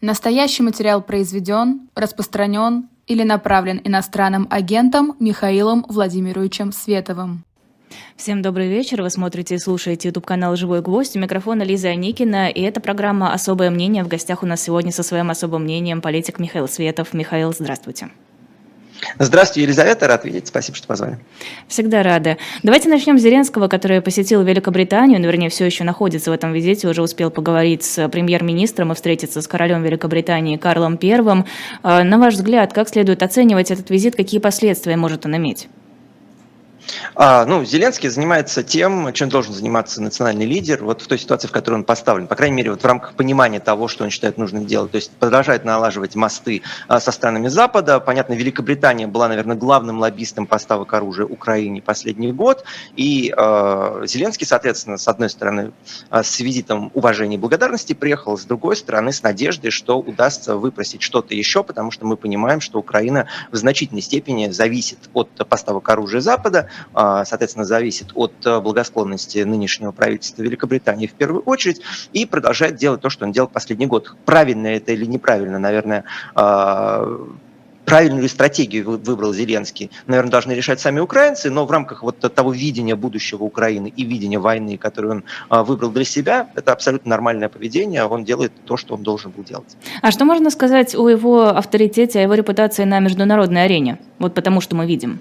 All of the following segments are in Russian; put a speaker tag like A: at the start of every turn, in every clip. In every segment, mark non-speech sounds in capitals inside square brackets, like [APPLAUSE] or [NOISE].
A: Настоящий материал произведен, распространен или направлен иностранным агентом Михаилом Владимировичем Световым.
B: Всем добрый вечер. Вы смотрите и слушаете YouTube канал «Живой гвоздь». У микрофона Лиза Аникина. И это программа «Особое мнение». В гостях у нас сегодня со своим особым мнением политик Михаил Светов. Михаил, здравствуйте.
C: Здравствуйте, Елизавета, рад видеть. Спасибо, что позвали.
B: Всегда рада. Давайте начнем с Зеленского, который посетил Великобританию, вернее, все еще находится в этом визите, уже успел поговорить с премьер-министром и встретиться с королем Великобритании Карлом I. А, на ваш взгляд, как следует оценивать этот визит, какие последствия может он иметь?
C: А, ну, Зеленский занимается тем, чем должен заниматься национальный лидер, вот в той ситуации, в которой он поставлен. По крайней мере, вот в рамках понимания того, что он считает нужным делать. То есть продолжает налаживать мосты а, со странами Запада. Понятно, Великобритания была, наверное, главным лоббистом поставок оружия Украине последний год. И э, Зеленский, соответственно, с одной стороны, с визитом уважения и благодарности приехал, с другой стороны, с надеждой, что удастся выпросить что-то еще, потому что мы понимаем, что Украина в значительной степени зависит от поставок оружия Запада. А, соответственно, зависит от э, благосклонности нынешнего правительства Великобритании в первую очередь, и продолжает делать то, что он делал последний год. Правильно это или неправильно, наверное, а, правильную ли стратегию выбрал Зеленский, наверное, должны решать сами украинцы, но в рамках вот того видения будущего Украины и видения войны, которую он а, выбрал для себя, это абсолютно нормальное поведение, он делает то, что он должен был делать.
B: А что можно сказать о его авторитете, о его репутации на международной арене? Вот потому что мы видим.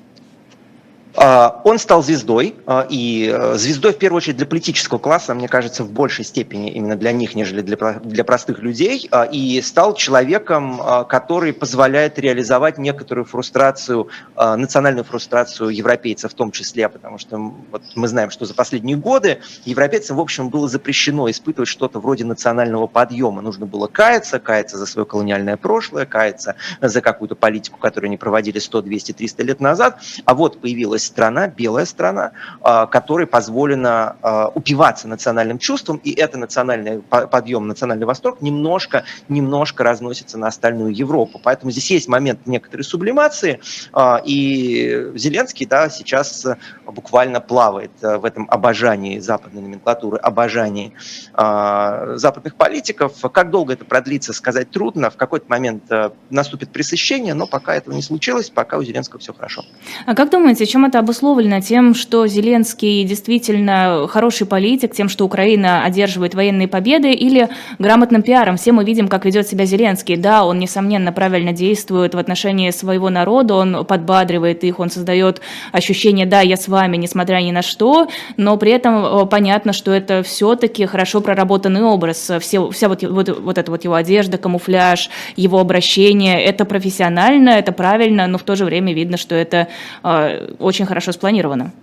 C: А, он стал звездой, а, и э, звездой в первую очередь для политического класса, мне кажется, в большей степени именно для них, нежели для, для простых людей, а, и стал человеком, который позволяет реализовать некоторую фрустрацию, национальную фрустрацию европейцев в том числе, потому что вот мы знаем, что за последние годы европейцам, в общем, было запрещено испытывать что-то вроде национального подъема. Нужно было каяться, каяться за свое колониальное прошлое, каяться за какую-то политику, которую они проводили 100, 200, 300 лет назад, а вот появилась страна, белая страна, а, которой позволено а, упиваться национальным чувством, и это национальный подъем, национальный восторг немножко, немножко разносится на остальную Европу. Поэтому здесь есть момент некоторой сублимации, а, и Зеленский да, сейчас буквально плавает в этом обожании западной номенклатуры, обожании западных политиков. Как долго это продлится, сказать трудно. В какой-то момент наступит пресыщение, но пока этого не случилось, пока у Зеленского все хорошо.
B: А как думаете, чем это обусловлено тем, что Зеленский действительно хороший политик, тем, что Украина одерживает военные победы, или грамотным пиаром? Все мы видим, как ведет себя Зеленский. Да, он, несомненно, правильно действует в отношении своего народа, он подбадривает их, он создает ощущение «да, я с вами, несмотря ни на что», но при этом э, понятно, что это все-таки хорошо проработанный образ. Все, вся вот, вот, вот эта вот его одежда, камуфляж, его обращение, это профессионально, это правильно, но в то же время видно, что это э, очень хорошо спланировано.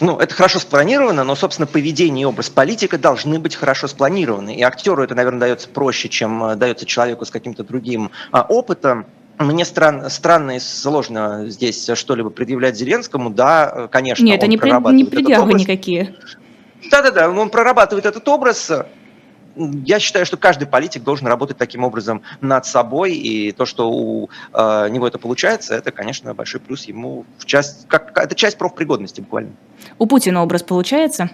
C: Ну, это хорошо спланировано, но, собственно, поведение и образ политика должны быть хорошо спланированы. И актеру это, наверное, дается проще, чем э, дается человеку с каким-то другим а, опытом. Мне странно, странно и сложно здесь что-либо предъявлять Зеленскому. Да, э, конечно,
B: Нет, он это не, прорабатывает не предъявы никакие.
C: Да-да-да, он прорабатывает этот образ, я считаю, что каждый политик должен работать таким образом над собой, и то, что у э, него это получается, это, конечно, большой плюс ему в часть, как, это часть профпригодности буквально.
B: У Путина образ получается?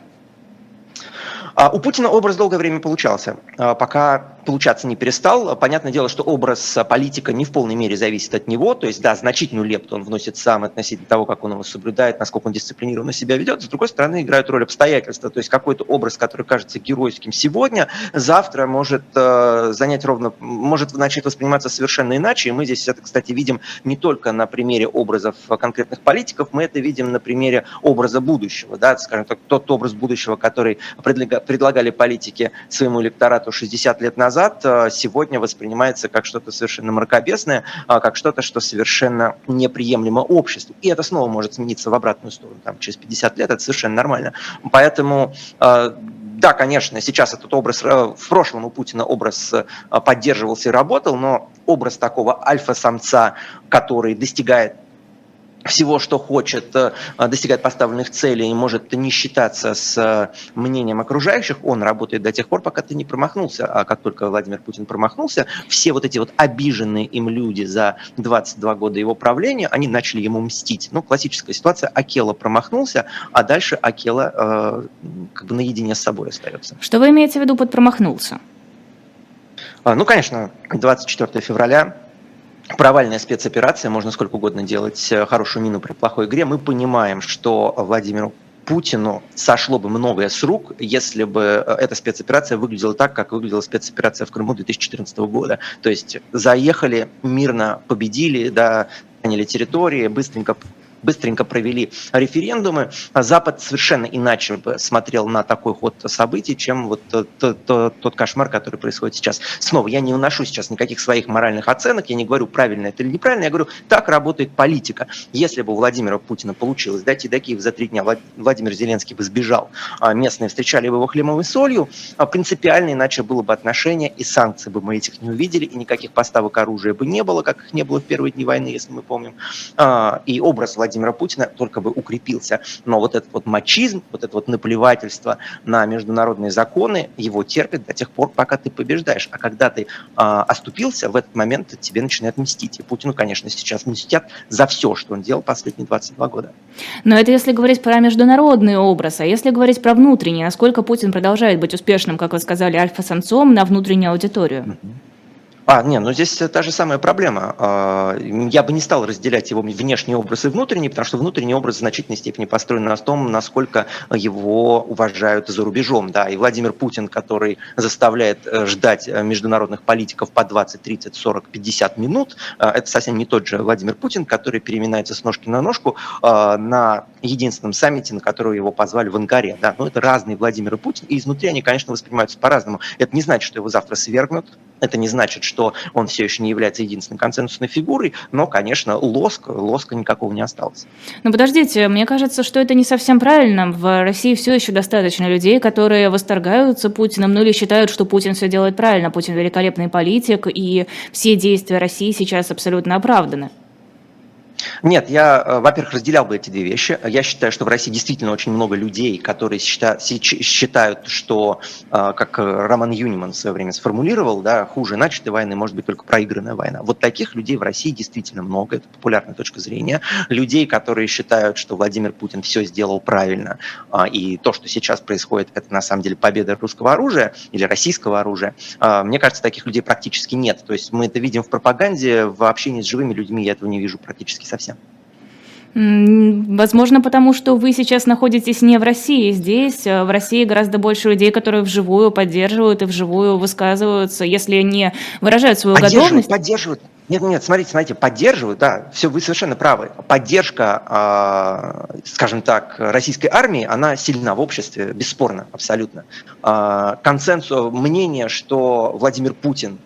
C: А у Путина образ долгое время получался, а, пока получаться не перестал. Понятное дело, что образ политика не в полной мере зависит от него, то есть, да, значительную лепту он вносит сам относительно того, как он его соблюдает, насколько он дисциплинированно себя ведет. С другой стороны, играют роль обстоятельства, то есть какой-то образ, который кажется геройским сегодня, завтра может э, занять ровно, может начать восприниматься совершенно иначе, и мы здесь это, кстати, видим не только на примере образов конкретных политиков, мы это видим на примере образа будущего, да, скажем так, тот образ будущего, который предлагали политики своему электорату 60 лет назад, э, сегодня воспринимается как что-то совершенно мракобесное, а как что-то, что совершенно неприемлемо обществу. И это снова может смениться в обратную сторону, там, через 50 лет, это совершенно нормально. Поэтому э, да, конечно, сейчас этот образ, э, в прошлом у Путина образ поддерживался и работал, но образ такого альфа-самца, который достигает всего, что хочет, э, достигает поставленных целей и может не считаться с э, мнением окружающих, он работает до тех пор, пока ты не промахнулся. А как только Владимир Путин промахнулся, все вот эти вот обиженные им люди за 22 года его правления, они начали ему мстить. Ну, классическая ситуация, Акела промахнулся, а дальше Акела э, как бы наедине с собой остается.
B: Что вы имеете в виду под промахнулся?
C: Ну, конечно, 24 февраля провальная спецоперация, можно сколько угодно делать э, хорошую мину при плохой игре. Мы понимаем, что Владимиру Путину сошло бы многое с рук, если бы э, эта спецоперация выглядела так, как выглядела спецоперация в Крыму 2014 года. То есть заехали, мирно победили, да, заняли территории, быстренько быстренько провели референдумы, а Запад совершенно иначе смотрел на такой ход событий, чем вот тот, тот, тот кошмар, который происходит сейчас. Снова, я не уношу сейчас никаких своих моральных оценок, я не говорю, правильно это или неправильно, я говорю, так работает политика. Если бы у Владимира Путина получилось дойти до Киева за три дня, Владимир Зеленский бы сбежал, а местные встречали бы его хлебом и солью, а принципиально иначе было бы отношение, и санкции бы мы этих не увидели, и никаких поставок оружия бы не было, как их не было в первые дни войны, если мы помним. И образ Владимира Владимира Путина только бы укрепился. Но вот этот вот мачизм, вот это вот наплевательство на международные законы, его терпят до тех пор, пока ты побеждаешь. А когда ты э, оступился, в этот момент тебе начинают мстить. И Путину, конечно, сейчас мстят за все, что он делал последние 22 года.
B: Но это если говорить про международный образ, а если говорить про внутренний, насколько Путин продолжает быть успешным, как вы сказали, альфа-самцом на внутреннюю аудиторию? Mm-hmm.
C: А, не, ну здесь та же самая проблема. А, я бы не стал разделять его внешний образ и внутренний, потому что внутренний образ в значительной степени построен на том, насколько его уважают за рубежом. Да, и Владимир Путин, который заставляет э, ждать э, международных политиков по 20, 30, 40, 50 минут, э, это совсем не тот же Владимир Путин, который переминается с ножки на ножку на единственном саммите, на который его позвали в Анкаре. Да, но это разные Владимир Путин, и изнутри они, конечно, воспринимаются по-разному. Это не значит, что его завтра свергнут, это не значит, что он все еще не является единственной консенсусной фигурой, но, конечно, лоск, лоска никакого не осталось.
B: Ну, подождите, мне кажется, что это не совсем правильно. В России все еще достаточно людей, которые восторгаются Путиным, ну или считают, что Путин все делает правильно, Путин великолепный политик, и все действия России сейчас абсолютно оправданы.
C: Нет, я, э, во-первых, разделял бы эти две вещи. Я считаю, что в России действительно очень много людей, которые считают, что, э, как Роман Юниман в свое время сформулировал, да, хуже начатой войны может быть только проигранная война. Вот таких людей в России действительно много, это популярная точка зрения. Людей, которые считают, что Владимир Путин все сделал правильно, а, и то, что сейчас происходит, это на самом деле победа русского оружия или российского оружия, а, мне кажется, таких людей практически нет. То есть мы это видим в пропаганде, в общении с живыми людьми я этого не вижу практически совсем.
B: Возможно, потому что вы сейчас находитесь не в России. Здесь, э, в России, гораздо больше людей, которые вживую поддерживают и вживую высказываются, если не выражают свою готовность.
C: Поддерживают. Нет, нет, смотрите, смотрите, поддерживают, да, все, вы совершенно правы. Поддержка, э, скажем так, российской армии, она сильна в обществе, бесспорно, абсолютно. Э, консенсус, мнение, что Владимир Путин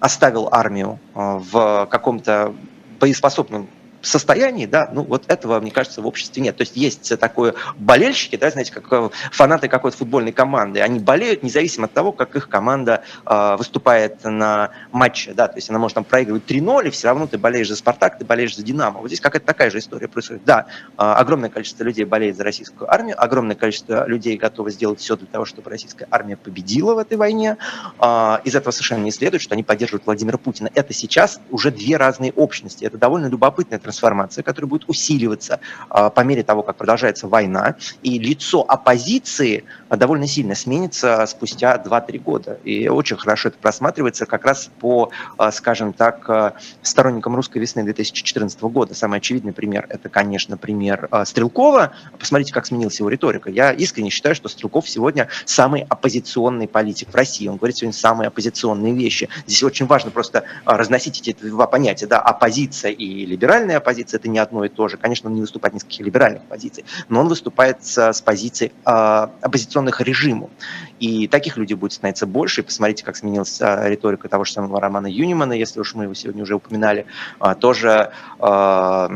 C: оставил армию в каком-то боеспособном состоянии, да, ну вот этого, мне кажется, в обществе нет. То есть есть такое болельщики, да, знаете, как э, фанаты какой-то футбольной команды, они болеют независимо от того, как их команда э, выступает на матче, да, то есть она может там проигрывать 3-0, и все равно ты болеешь за «Спартак», ты болеешь за «Динамо». Вот здесь какая-то такая же история происходит. Да, э, огромное количество людей болеет за российскую армию, огромное количество людей готовы сделать все для того, чтобы российская армия победила в этой войне. Э, из этого совершенно не следует, что они поддерживают Владимира Путина. Это сейчас уже две разные общности. Это довольно любопытная трансформация, которая будет усиливаться а, по мере того, как продолжается война, и лицо оппозиции а, довольно сильно сменится спустя 2-3 года. И очень хорошо это просматривается как раз по, а, скажем так, сторонникам русской весны 2014 года. Самый очевидный пример – это, конечно, пример Стрелкова. Посмотрите, как сменилась его риторика. Я искренне считаю, что Стрелков сегодня самый оппозиционный политик в России. Он говорит сегодня самые оппозиционные вещи. Здесь очень важно просто разносить эти два понятия, да, оппозиция и либеральная позиция это не одно и то же. Конечно, он не выступает ни с каких либеральных позиций, но он выступает с, с позиций э, оппозиционных режиму. И таких людей будет становиться больше. И посмотрите, как сменилась э, риторика того же самого Романа Юнимана, если уж мы его сегодня уже упоминали, э, тоже э,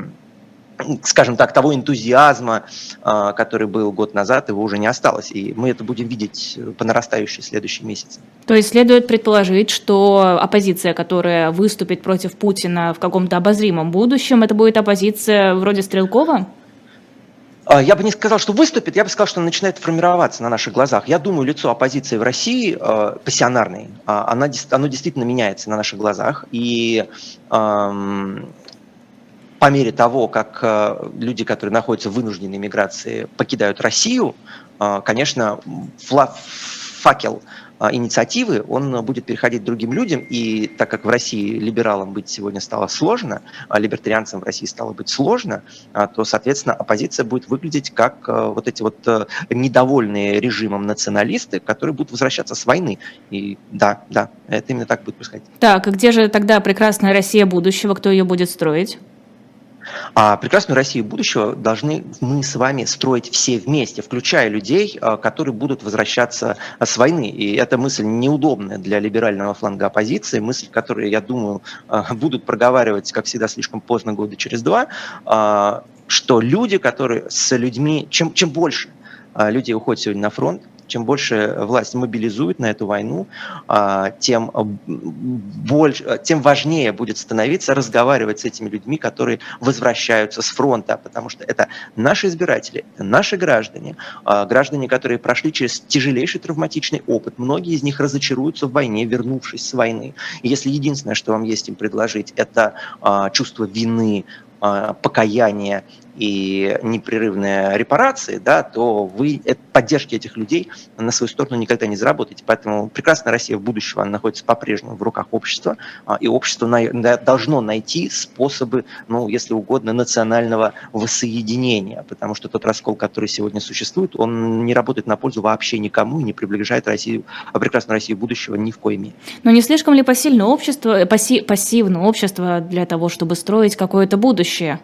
C: [CLEARS THROAT] скажем так, того энтузиазма, а, который был год назад, его уже не осталось. И мы это будем видеть по нарастающей следующие месяцы.
B: То есть следует предположить, что оппозиция, которая выступит против Путина в каком-то обозримом будущем, это будет оппозиция вроде Стрелкова?
C: А, я бы не сказал, что выступит, я бы сказал, что она начинает формироваться на наших глазах. Я думаю, лицо оппозиции в России, э, пассионарной, она, оно действительно меняется на наших глазах. И по мере того, как э, люди, которые находятся в вынужденной миграции, покидают Россию, э, конечно, факел а, инициативы, он будет переходить другим людям, и так как в России либералам быть сегодня стало сложно, а либертарианцам в России стало быть сложно, а, то, соответственно, оппозиция будет выглядеть как вот эти вот недовольные режимом националисты, которые будут возвращаться с войны. И да, да, это именно так будет происходить.
B: Так, и где же тогда прекрасная Россия будущего, кто ее будет строить?
C: А прекрасную Россию будущего должны мы с вами строить все вместе, включая людей, а, которые будут возвращаться с войны. И эта мысль неудобная для либерального фланга оппозиции, мысль, которую, я думаю, а, будут проговаривать, как всегда, слишком поздно, года через два, а, что люди, которые с людьми, чем, чем больше людей уходят сегодня на фронт, чем больше власть мобилизует на эту войну, а, тем, больше, тем важнее будет становиться разговаривать с этими людьми, которые возвращаются с фронта, потому что это наши избиратели, это наши граждане, а, граждане, которые прошли через тяжелейший травматичный опыт. Многие из них разочаруются в войне, вернувшись с войны. И если единственное, что вам есть им предложить, это а, чувство вины, покаяния и непрерывные репарации, да, то вы поддержки этих людей на свою сторону никогда не заработаете. Поэтому прекрасная Россия в будущем она находится по-прежнему в руках общества, а, и общество должно найти способы, ну, если угодно, национального воссоединения, потому что тот раскол, который сегодня существует, он не работает на пользу вообще никому и не приближает Россию, а прекрасную Россию будущего ни в коей мере.
B: Но не слишком ли посильно общество, пасси, пассивно общество для того, чтобы строить какое-то будущее?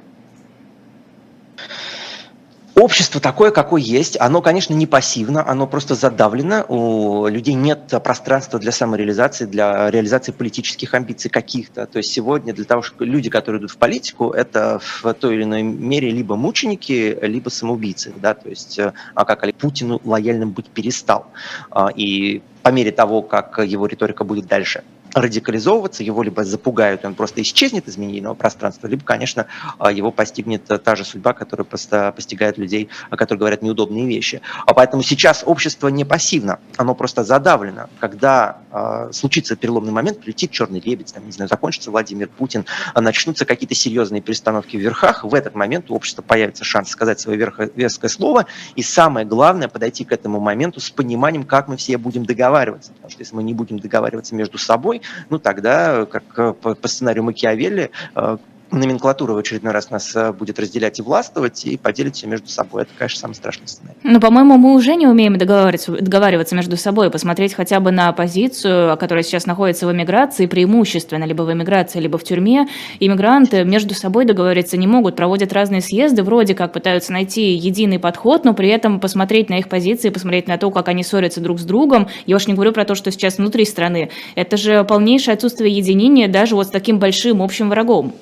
C: Общество такое, какое есть, оно, конечно, не пассивно, оно просто задавлено, у людей нет пространства для самореализации, для реализации политических амбиций каких-то. То есть сегодня для того, чтобы люди, которые идут в политику, это в той или иной мере либо мученики, либо самоубийцы. Да? То есть, э, а как Путину лояльным быть перестал. А, и по мере того, как его риторика будет дальше радикализовываться, его либо запугают, и он просто исчезнет из медийного пространства, либо, конечно, а, его постигнет та же судьба, которая постигает людей, которые говорят неудобные вещи. А поэтому сейчас общество не пассивно, оно просто задавлено. Когда э, случится переломный момент, прилетит черный лебедь, там, не знаю, закончится Владимир Путин, начнутся какие-то серьезные перестановки в верхах, в этот момент у общества появится шанс сказать свое веское слово, и самое главное, подойти к этому моменту с пониманием, как мы все будем договариваться. Потому что если мы не будем договариваться между собой, ну тогда, как э, по, по сценарию Макиавелли, э, номенклатура в очередной раз нас э, будет разделять и властвовать, и поделить все между собой. Это, конечно, самый страшный сценарий.
B: Ну, по-моему, мы уже не умеем договариваться, договариваться между собой, посмотреть хотя бы на оппозицию, которая сейчас находится в эмиграции, преимущественно либо в эмиграции, либо в тюрьме. Иммигранты между собой договориться не могут, проводят разные съезды, вроде как пытаются найти единый подход, но при этом посмотреть на их позиции, посмотреть на то, как они ссорятся друг с другом. Я уж не говорю про то, что сейчас внутри страны. Это же полнейшее отсутствие единения даже вот с таким большим общим врагом.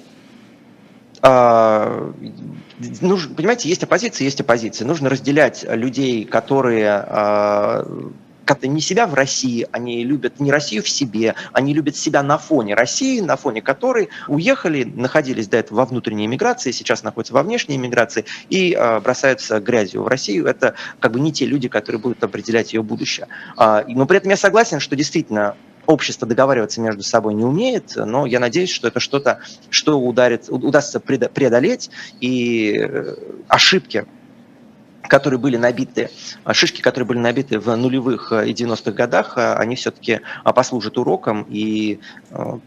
C: А, нужно, понимаете, есть оппозиция, есть оппозиция. Нужно разделять людей, которые а, как-то не себя в России, они любят не Россию в себе, они любят себя на фоне России, на фоне которой уехали, находились до этого во внутренней эмиграции, сейчас находятся во внешней эмиграции и э, бросаются грязью в Россию. Это как бы не те люди, которые будут определять ее будущее. Э, но при этом я согласен, что действительно общество договариваться между собой не умеет, но я надеюсь, что это что-то, что ударит, удастся преодолеть, и э, ошибки которые были набиты, а, шишки, которые были набиты в нулевых и 90-х годах, а, они все-таки а, послужат уроком. И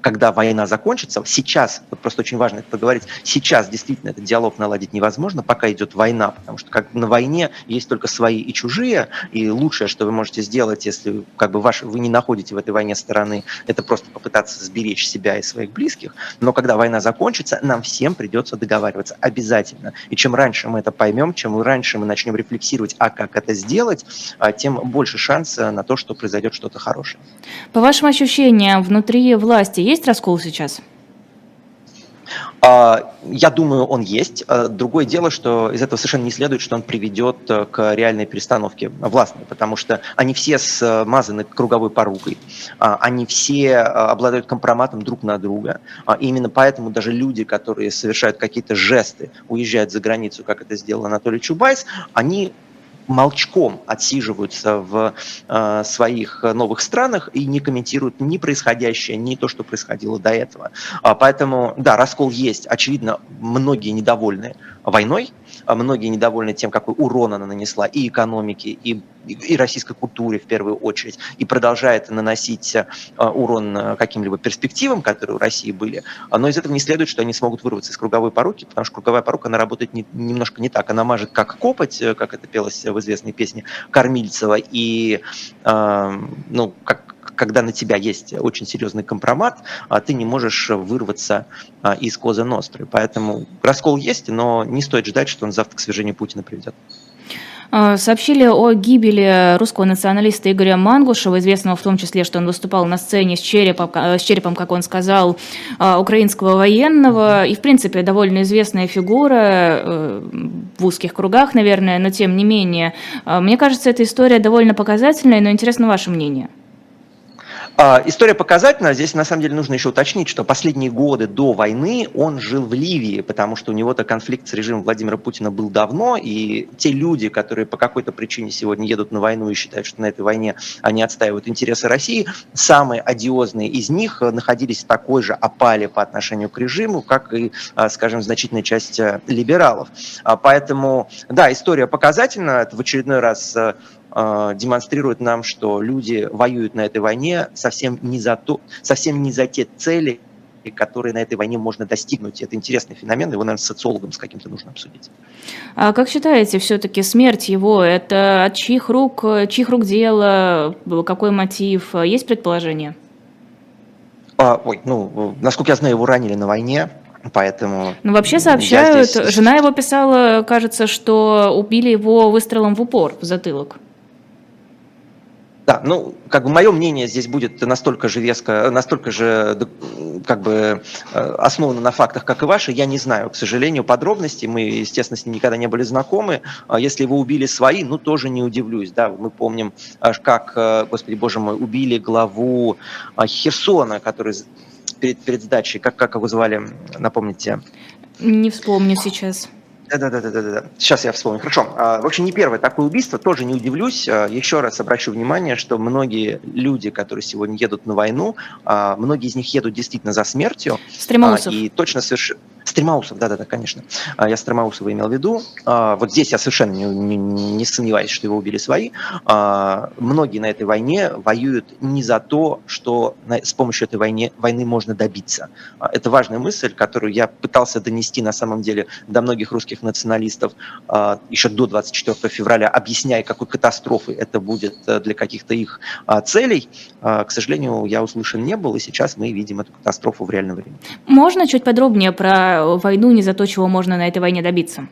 C: когда война закончится, сейчас, вот просто очень важно это поговорить, сейчас действительно этот диалог наладить невозможно, пока идет война, потому что как на войне есть только свои и чужие, и лучшее, что вы можете сделать, если как бы ваш, вы не находите в этой войне стороны, это просто попытаться сберечь себя и своих близких. Но когда война закончится, нам всем придется договариваться обязательно. И чем раньше мы это поймем, чем раньше мы начнем начнем рефлексировать, а как это сделать, а, тем больше шанса на то, что произойдет что-то хорошее.
B: По вашим ощущениям, внутри власти есть раскол сейчас?
C: А, я думаю, он есть. А, другое дело, что из этого совершенно не следует, что он приведет э, к реальной перестановке властной, потому что они все смазаны круговой порукой, они все обладают компроматом друг на друга. И именно поэтому даже люди, которые совершают какие-то жесты, уезжают за границу, как это сделал Анатолий Чубайс, они молчком отсиживаются в э, своих новых странах и не комментируют ни происходящее, ни то, что происходило до этого. А, поэтому, да, раскол есть. Очевидно, многие недовольны войной, многие недовольны тем, какой урон она нанесла и экономике, и, и российской культуре в первую очередь, и продолжает наносить урон каким-либо перспективам, которые у России были. Но из этого не следует, что они смогут вырваться из круговой поруки, потому что круговая порука, она работает не, немножко не так. Она мажет как копоть, как это пелось в известной песне Кормильцева, и, э, ну, как когда на тебя есть очень серьезный компромат, а ты не можешь вырваться а, из козы Ностры. Поэтому раскол есть, но не стоит ждать, что он завтра к свержению Путина приведет.
B: А, сообщили о гибели русского националиста Игоря Мангушева, известного в том числе, что он выступал на сцене с черепом, с черепом как он сказал, украинского военного. И, в принципе, довольно известная фигура э, в узких кругах, наверное, но тем не менее. Мне кажется, эта история довольно показательная, но интересно ваше мнение.
C: А, история показательна. Здесь на самом деле нужно еще уточнить, что последние годы до войны он жил в Ливии, потому что у него-то конфликт с режимом Владимира Путина был давно, и те люди, которые по какой-то причине сегодня едут на войну и считают, что на этой войне они отстаивают интересы России, самые одиозные из них находились в такой же опале по отношению к режиму, как и, а, скажем, значительная часть э, либералов. А, поэтому, да, история показательна. Это в очередной раз э, демонстрирует нам, что люди воюют на этой войне совсем не за, то, совсем не за те цели, которые на этой войне можно достигнуть. Это интересный феномен, его, наверное, социологом с каким-то нужно обсудить.
B: А как считаете, все-таки смерть его, это от чьих рук, чьих рук дело, какой мотив? Есть предположение?
C: А, ой, ну, насколько я знаю, его ранили на войне, Поэтому.
B: Ну, вообще сообщают, здесь... жена его писала, кажется, что убили его выстрелом в упор, в затылок.
C: Да, ну, как бы мое мнение здесь будет настолько же веско, настолько же как бы э, основано на фактах, как и ваше. Я не знаю, к сожалению, подробностей. Мы, естественно, с ним никогда не были знакомы. А если его убили свои, ну, тоже не удивлюсь. Да, мы помним, как, э, господи боже мой, убили главу а, Херсона, который перед, перед сдачей, как, как его звали, напомните?
B: Не вспомню сейчас.
C: Да-да-да-да-да. Сейчас я вспомню. Хорошо. А, в общем, не первое такое убийство. Тоже не удивлюсь. А, еще раз обращу внимание, что многие люди, которые сегодня едут на войну, а, многие из них едут действительно за смертью.
B: Стремоусов.
C: И точно совершенно... Стремаусов, да-да-да, конечно. Я Стремаусова имел в виду. Вот здесь я совершенно не, не, не сомневаюсь, что его убили свои. Многие на этой войне воюют не за то, что с помощью этой войны, войны можно добиться. Это важная мысль, которую я пытался донести на самом деле до многих русских националистов а, еще до 24 февраля, объясняя, какой катастрофой это будет э, для каких-то их а, целей, а, к сожалению, я услышан не был, и сейчас мы видим эту катастрофу в реальном времени.
B: Можно чуть подробнее про войну, не за то, чего можно на этой войне добиться?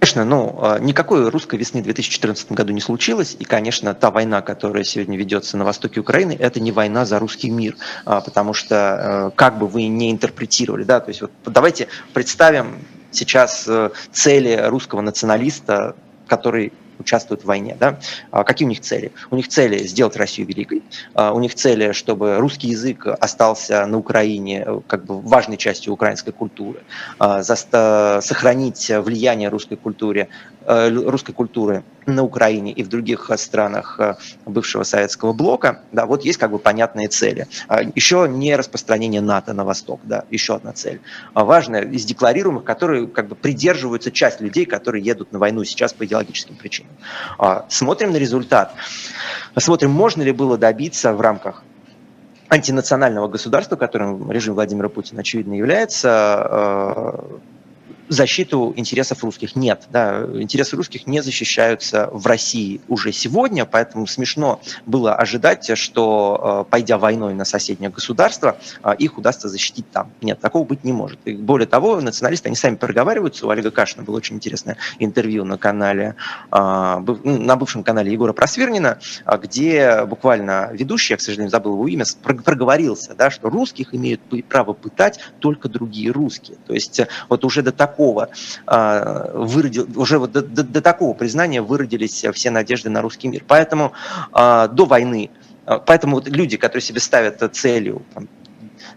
C: Конечно, ну, никакой русской весны в 2014 году не случилось, и, конечно, та война, которая сегодня ведется на востоке Украины, это не война за русский мир, потому что, э, как бы вы не интерпретировали, да, то есть вот давайте представим сейчас э, цели русского националиста, который участвуют в войне. Да? А какие у них цели? У них цели сделать Россию великой, а у них цели, чтобы русский язык остался на Украине э, как бы важной частью украинской культуры, а, сохранить влияние русской культуры, э, русской культуры на Украине и в других странах э, бывшего советского блока, да, вот есть как бы понятные цели. Еще не распространение НАТО на восток, да, еще одна цель. Важная из декларируемых, которые как бы придерживаются часть людей, которые едут на войну сейчас по идеологическим причинам. А, смотрим на результат. Смотрим, можно ли было добиться в рамках антинационального государства, которым режим Владимира Путина, очевидно, является, а, защиту интересов русских. Нет, да, интересы русских не защищаются в России уже сегодня, поэтому смешно было ожидать, что, э, пойдя войной на соседнее государство, э, их удастся защитить там. Нет, такого быть не может. И более того, националисты, они сами проговариваются. У Олега Кашина было очень интересное интервью на канале, э, ну, на бывшем канале Егора Просвернина, где буквально ведущий, я, к сожалению, забыл его имя, проговорился, да, что русских имеют право пытать только другие русские. То есть вот уже до такого такого а, выродил, уже вот до, до, до такого признания выродились все надежды на русский мир. Поэтому а, до войны, а, поэтому вот люди, которые себе ставят целью там,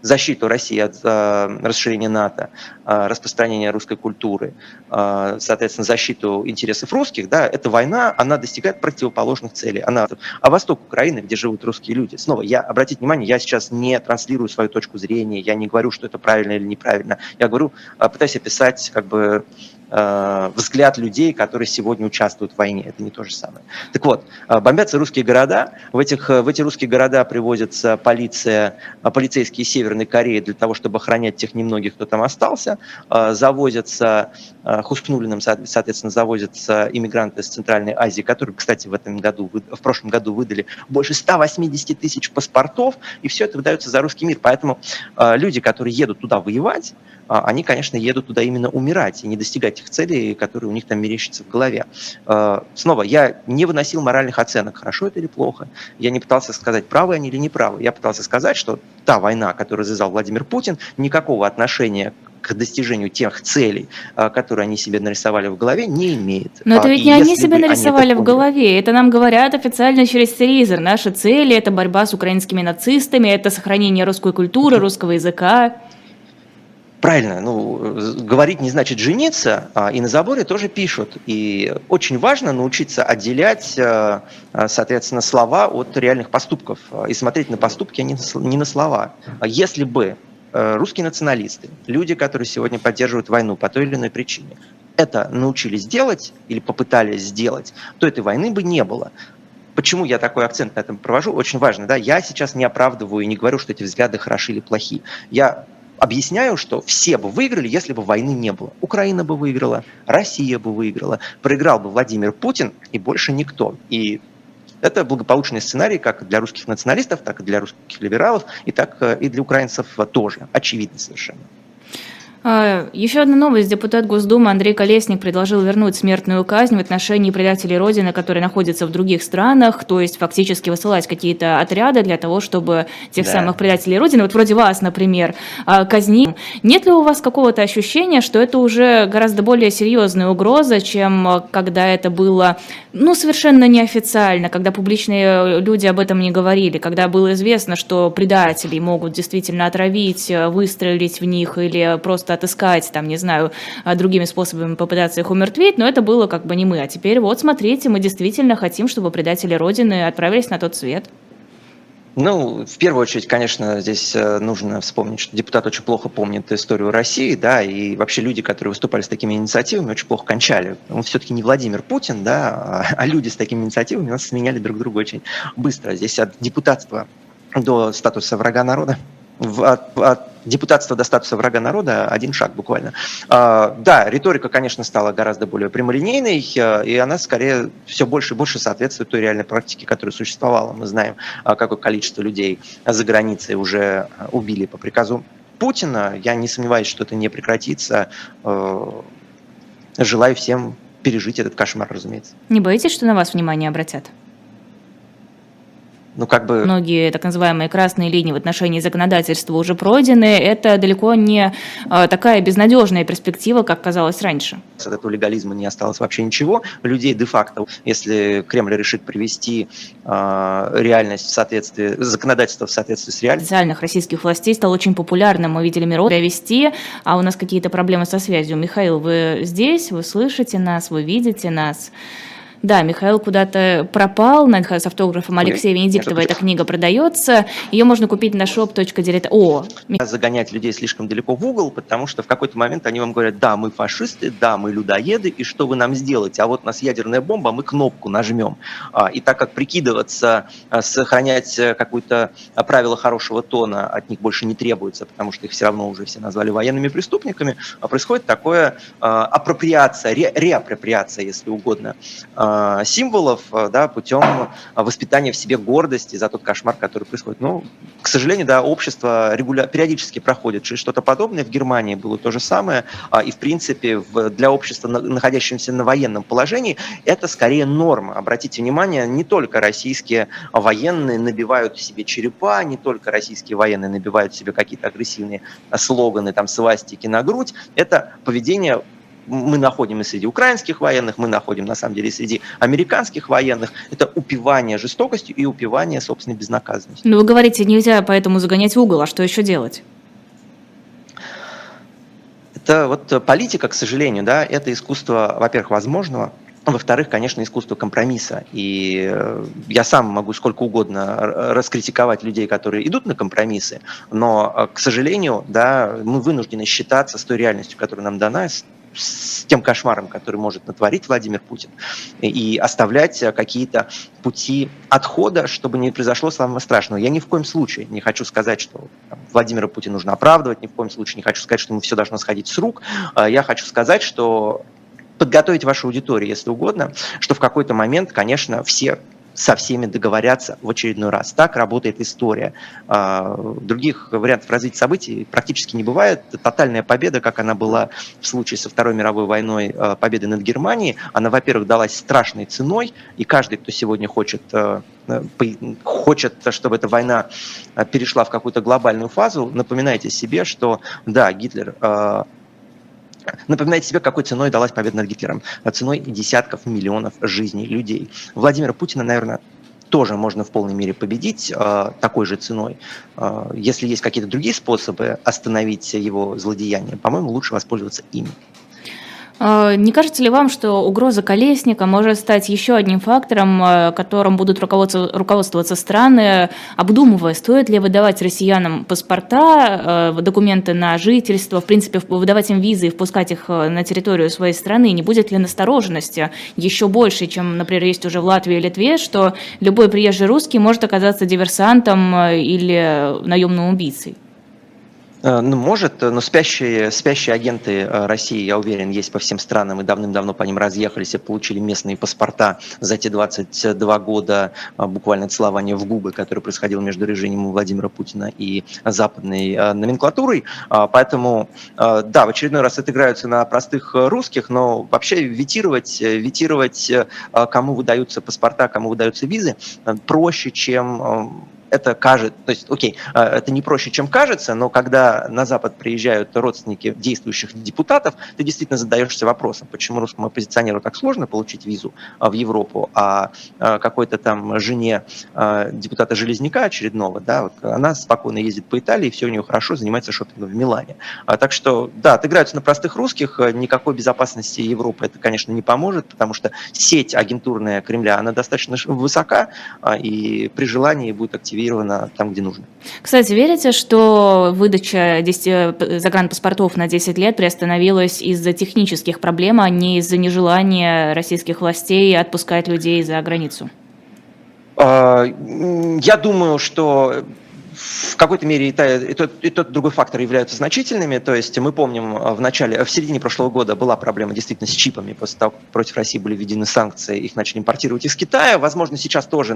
C: защиту России от расширения НАТО, распространения русской культуры, соответственно, защиту интересов русских, да, эта война, она достигает противоположных целей. Она, а восток Украины, где живут русские люди, снова, я, обратите внимание, я сейчас не транслирую свою точку зрения, я не говорю, что это правильно или неправильно, я говорю, пытаюсь описать как бы Э, взгляд людей, которые сегодня участвуют в войне. Это не то же самое. Так вот, э, бомбятся русские города. В, этих, э, в эти русские города привозится полиция, полицейские Северной Кореи для того, чтобы охранять тех немногих, кто там остался. Завозятся, Хуснулиным, соответственно, завозятся иммигранты из Центральной Азии, которые, кстати, в этом году, в прошлом году выдали больше 180 тысяч паспортов, и все это выдается за русский мир. Поэтому люди, которые едут туда воевать, они, конечно, едут туда именно умирать и не достигать этих целей, которые у них там мерещатся в голове. Э, снова, я не выносил моральных оценок, хорошо это или плохо. Я не пытался сказать, правы они или неправы. Я пытался сказать, что та война, которую завязал Владимир Путин, никакого отношения к достижению тех целей, э, которые они себе нарисовали в голове, не имеет.
B: Но это а ведь не они себе нарисовали в голове, это нам говорят официально через телевизор. Наши цели – это борьба с украинскими нацистами, это сохранение русской культуры, русского языка.
C: Правильно, ну, говорить не значит жениться, а, и на заборе тоже пишут. И очень важно научиться отделять, а, а, соответственно, слова от реальных поступков и смотреть на поступки, а не на слова. Если бы русские националисты, люди, которые сегодня поддерживают войну по той или иной причине, это научились делать или попытались сделать, то этой войны бы не было. Почему я такой акцент на этом провожу? Очень важно. Да? Я сейчас не оправдываю и не говорю, что эти взгляды хороши или плохи. Я объясняю, что все бы выиграли, если бы войны не было. Украина бы выиграла, Россия бы выиграла, проиграл бы Владимир Путин и больше никто. И это благополучный сценарий как для русских националистов, так и для русских либералов, и так э, и для украинцев тоже, очевидно совершенно.
B: А, Еще одна новость. Депутат Госдумы Андрей Колесник предложил вернуть смертную казнь в отношении предателей Родины, которые находятся в других странах, то есть фактически высылать какие-то отряды для того, чтобы тех да. самых предателей Родины, вот вроде вас, например, а, казнить. Нет ли у вас какого-то ощущения, что это уже гораздо более серьезная угроза, чем а, когда это было, ну, совершенно неофициально, когда публичные люди об этом не говорили, когда было известно, что предателей могут действительно отравить, выстрелить в них или просто отыскать, там, не знаю, а, другими способами попытаться их умертвить, но это было как бы не мы. А теперь вот, смотрите, мы действительно хотим, чтобы предатели Родины отправились на тот свет.
C: Ну, в первую очередь, конечно, здесь э, нужно вспомнить, что депутат очень плохо помнит историю России, да, и вообще люди, которые выступали с такими инициативами, очень плохо кончали. Он все-таки не Владимир Путин, да, а, а люди с такими инициативами нас сменяли друг друга очень быстро. Здесь от депутатства до статуса врага народа от, от депутатства до статуса врага народа один шаг буквально. А, да, риторика, конечно, стала гораздо более прямолинейной, э, и она скорее все больше и больше соответствует той реальной практике, которая существовала. Мы знаем, а, какое количество людей за границей уже убили по приказу Путина. Я не сомневаюсь, что это не прекратится. Э, желаю всем пережить этот кошмар, разумеется.
B: Не боитесь, что на вас внимание обратят? Ну, как бы... Многие так называемые красные линии в отношении законодательства уже пройдены. Это далеко не а, такая безнадежная перспектива, как казалось раньше.
C: От этого легализма не осталось вообще ничего. Людей де-факто, если Кремль решит привести э, реальность в соответствии, законодательство в соответствии с реальностью.
B: Официальных российских властей стал очень популярным. Мы видели Мирот вести, а у нас какие-то проблемы со связью. Михаил, вы здесь, вы слышите нас, вы видите нас? Да, Михаил куда-то пропал, с автографом Алексея Венедиктова эта книга продается, ее можно купить на shop.direct. О!
C: Загонять людей слишком далеко в угол, потому что в какой-то момент они вам говорят, да, мы фашисты, да, мы людоеды, и что вы нам сделаете? А вот у нас ядерная бомба, мы кнопку нажмем. А, и так как прикидываться, а, сохранять э, какое-то правило хорошего тона от них больше не требуется, потому что их все равно уже все назвали военными преступниками, происходит такое апроприация, ре, реапроприация, если угодно, символов э, да, путем воспитания в себе гордости за тот кошмар, который происходит. Ну, к сожалению, да, общество регуля... периодически проходит что-то подобное. В Германии было то же самое. А, и, в принципе, для общества, находящегося на военном положении, это скорее норма. Обратите внимание, не только российские военные набивают себе черепа, не только российские военные набивают себе какие-то агрессивные слоганы, там, свастики на грудь. Это поведение мы находим и среди украинских военных, мы находим на самом деле и среди американских военных. Это упивание жестокостью и упивание собственной безнаказанностью.
B: Ну, вы говорите, нельзя поэтому загонять в угол, а что еще делать?
C: Это вот политика, к сожалению, да, это искусство, во-первых, возможного, во-вторых, конечно, искусство компромисса. И э, я сам могу сколько угодно раскритиковать людей, которые идут на компромиссы, но, э, к сожалению, да, мы вынуждены считаться с той реальностью, которая нам дана, с с тем кошмаром, который может натворить Владимир Путин, и оставлять э, какие-то пути отхода, чтобы не произошло самого страшного. Я ни в коем случае не хочу сказать, что Владимира Путина нужно оправдывать, ни в коем случае не хочу сказать, что ему все должно сходить с рук. Я хочу сказать, что подготовить вашу аудиторию, если угодно, что в какой-то момент, конечно, все со всеми договорятся в очередной раз. Так работает история. А, других вариантов развития событий практически не бывает. Тотальная победа, как она была в случае со Второй мировой войной, а, победы над Германией, она, во-первых, далась страшной ценой, и каждый, кто сегодня хочет а, хочет, чтобы эта война перешла в какую-то глобальную фазу, напоминайте себе, что да, Гитлер Напоминайте себе, какой ценой далась победа над Гитлером. Ценой десятков миллионов жизней людей. Владимира Путина, наверное, тоже можно в полной мере победить э, такой же ценой. Э, если есть какие-то другие способы остановить его злодеяния, по-моему, лучше воспользоваться ими.
B: А, не кажется ли вам, что угроза колесника может стать еще одним фактором, а, которым будут руководствоваться страны, обдумывая, стоит ли выдавать россиянам паспорта, а, документы на жительство, в принципе, выдавать им визы и впускать их на территорию своей страны? Не будет ли настороженности еще больше, чем, например, есть уже в Латвии и Литве, что любой приезжий русский может оказаться диверсантом или наемным убийцей?
C: Э, ну, может, но спящие, спящие агенты э, России, я уверен, есть по всем странам и давным-давно по ним разъехались и получили местные паспорта за те 22 года э, буквально целования в губы, которое происходило между режимом Владимира Путина и западной номенклатурой. Поэтому, да, в очередной раз отыграются на простых русских, но вообще витировать, витировать кому выдаются паспорта, кому выдаются визы, проще, чем это кажется, то есть, окей, а, это не проще, чем кажется, но когда на Запад приезжают родственники действующих депутатов, ты действительно задаешься вопросом, почему русскому оппозиционеру так сложно получить визу а, в Европу, а, а какой-то там жене депутата Железняка очередного, да, вот она спокойно ездит по Италии, все у нее хорошо, занимается шопингом в Милане. Так что, да, отыграются на простых русских, никакой безопасности Европы это, конечно, не поможет, потому что сеть агентурная Кремля, она достаточно высока, и при желании будет активироваться активирована там, где нужно.
B: Кстати, верите, что выдача 10, э, загранпаспортов на 10 лет приостановилась из-за технических проблем, а не из-за нежелания российских властей отпускать людей за границу?
C: А, я думаю, что в какой-то мере и, та, и, тот, и тот другой фактор являются значительными. То есть мы помним, в начале, в середине прошлого года была проблема действительно с чипами. После того, как против России были введены санкции, их начали импортировать из Китая. Возможно, сейчас тоже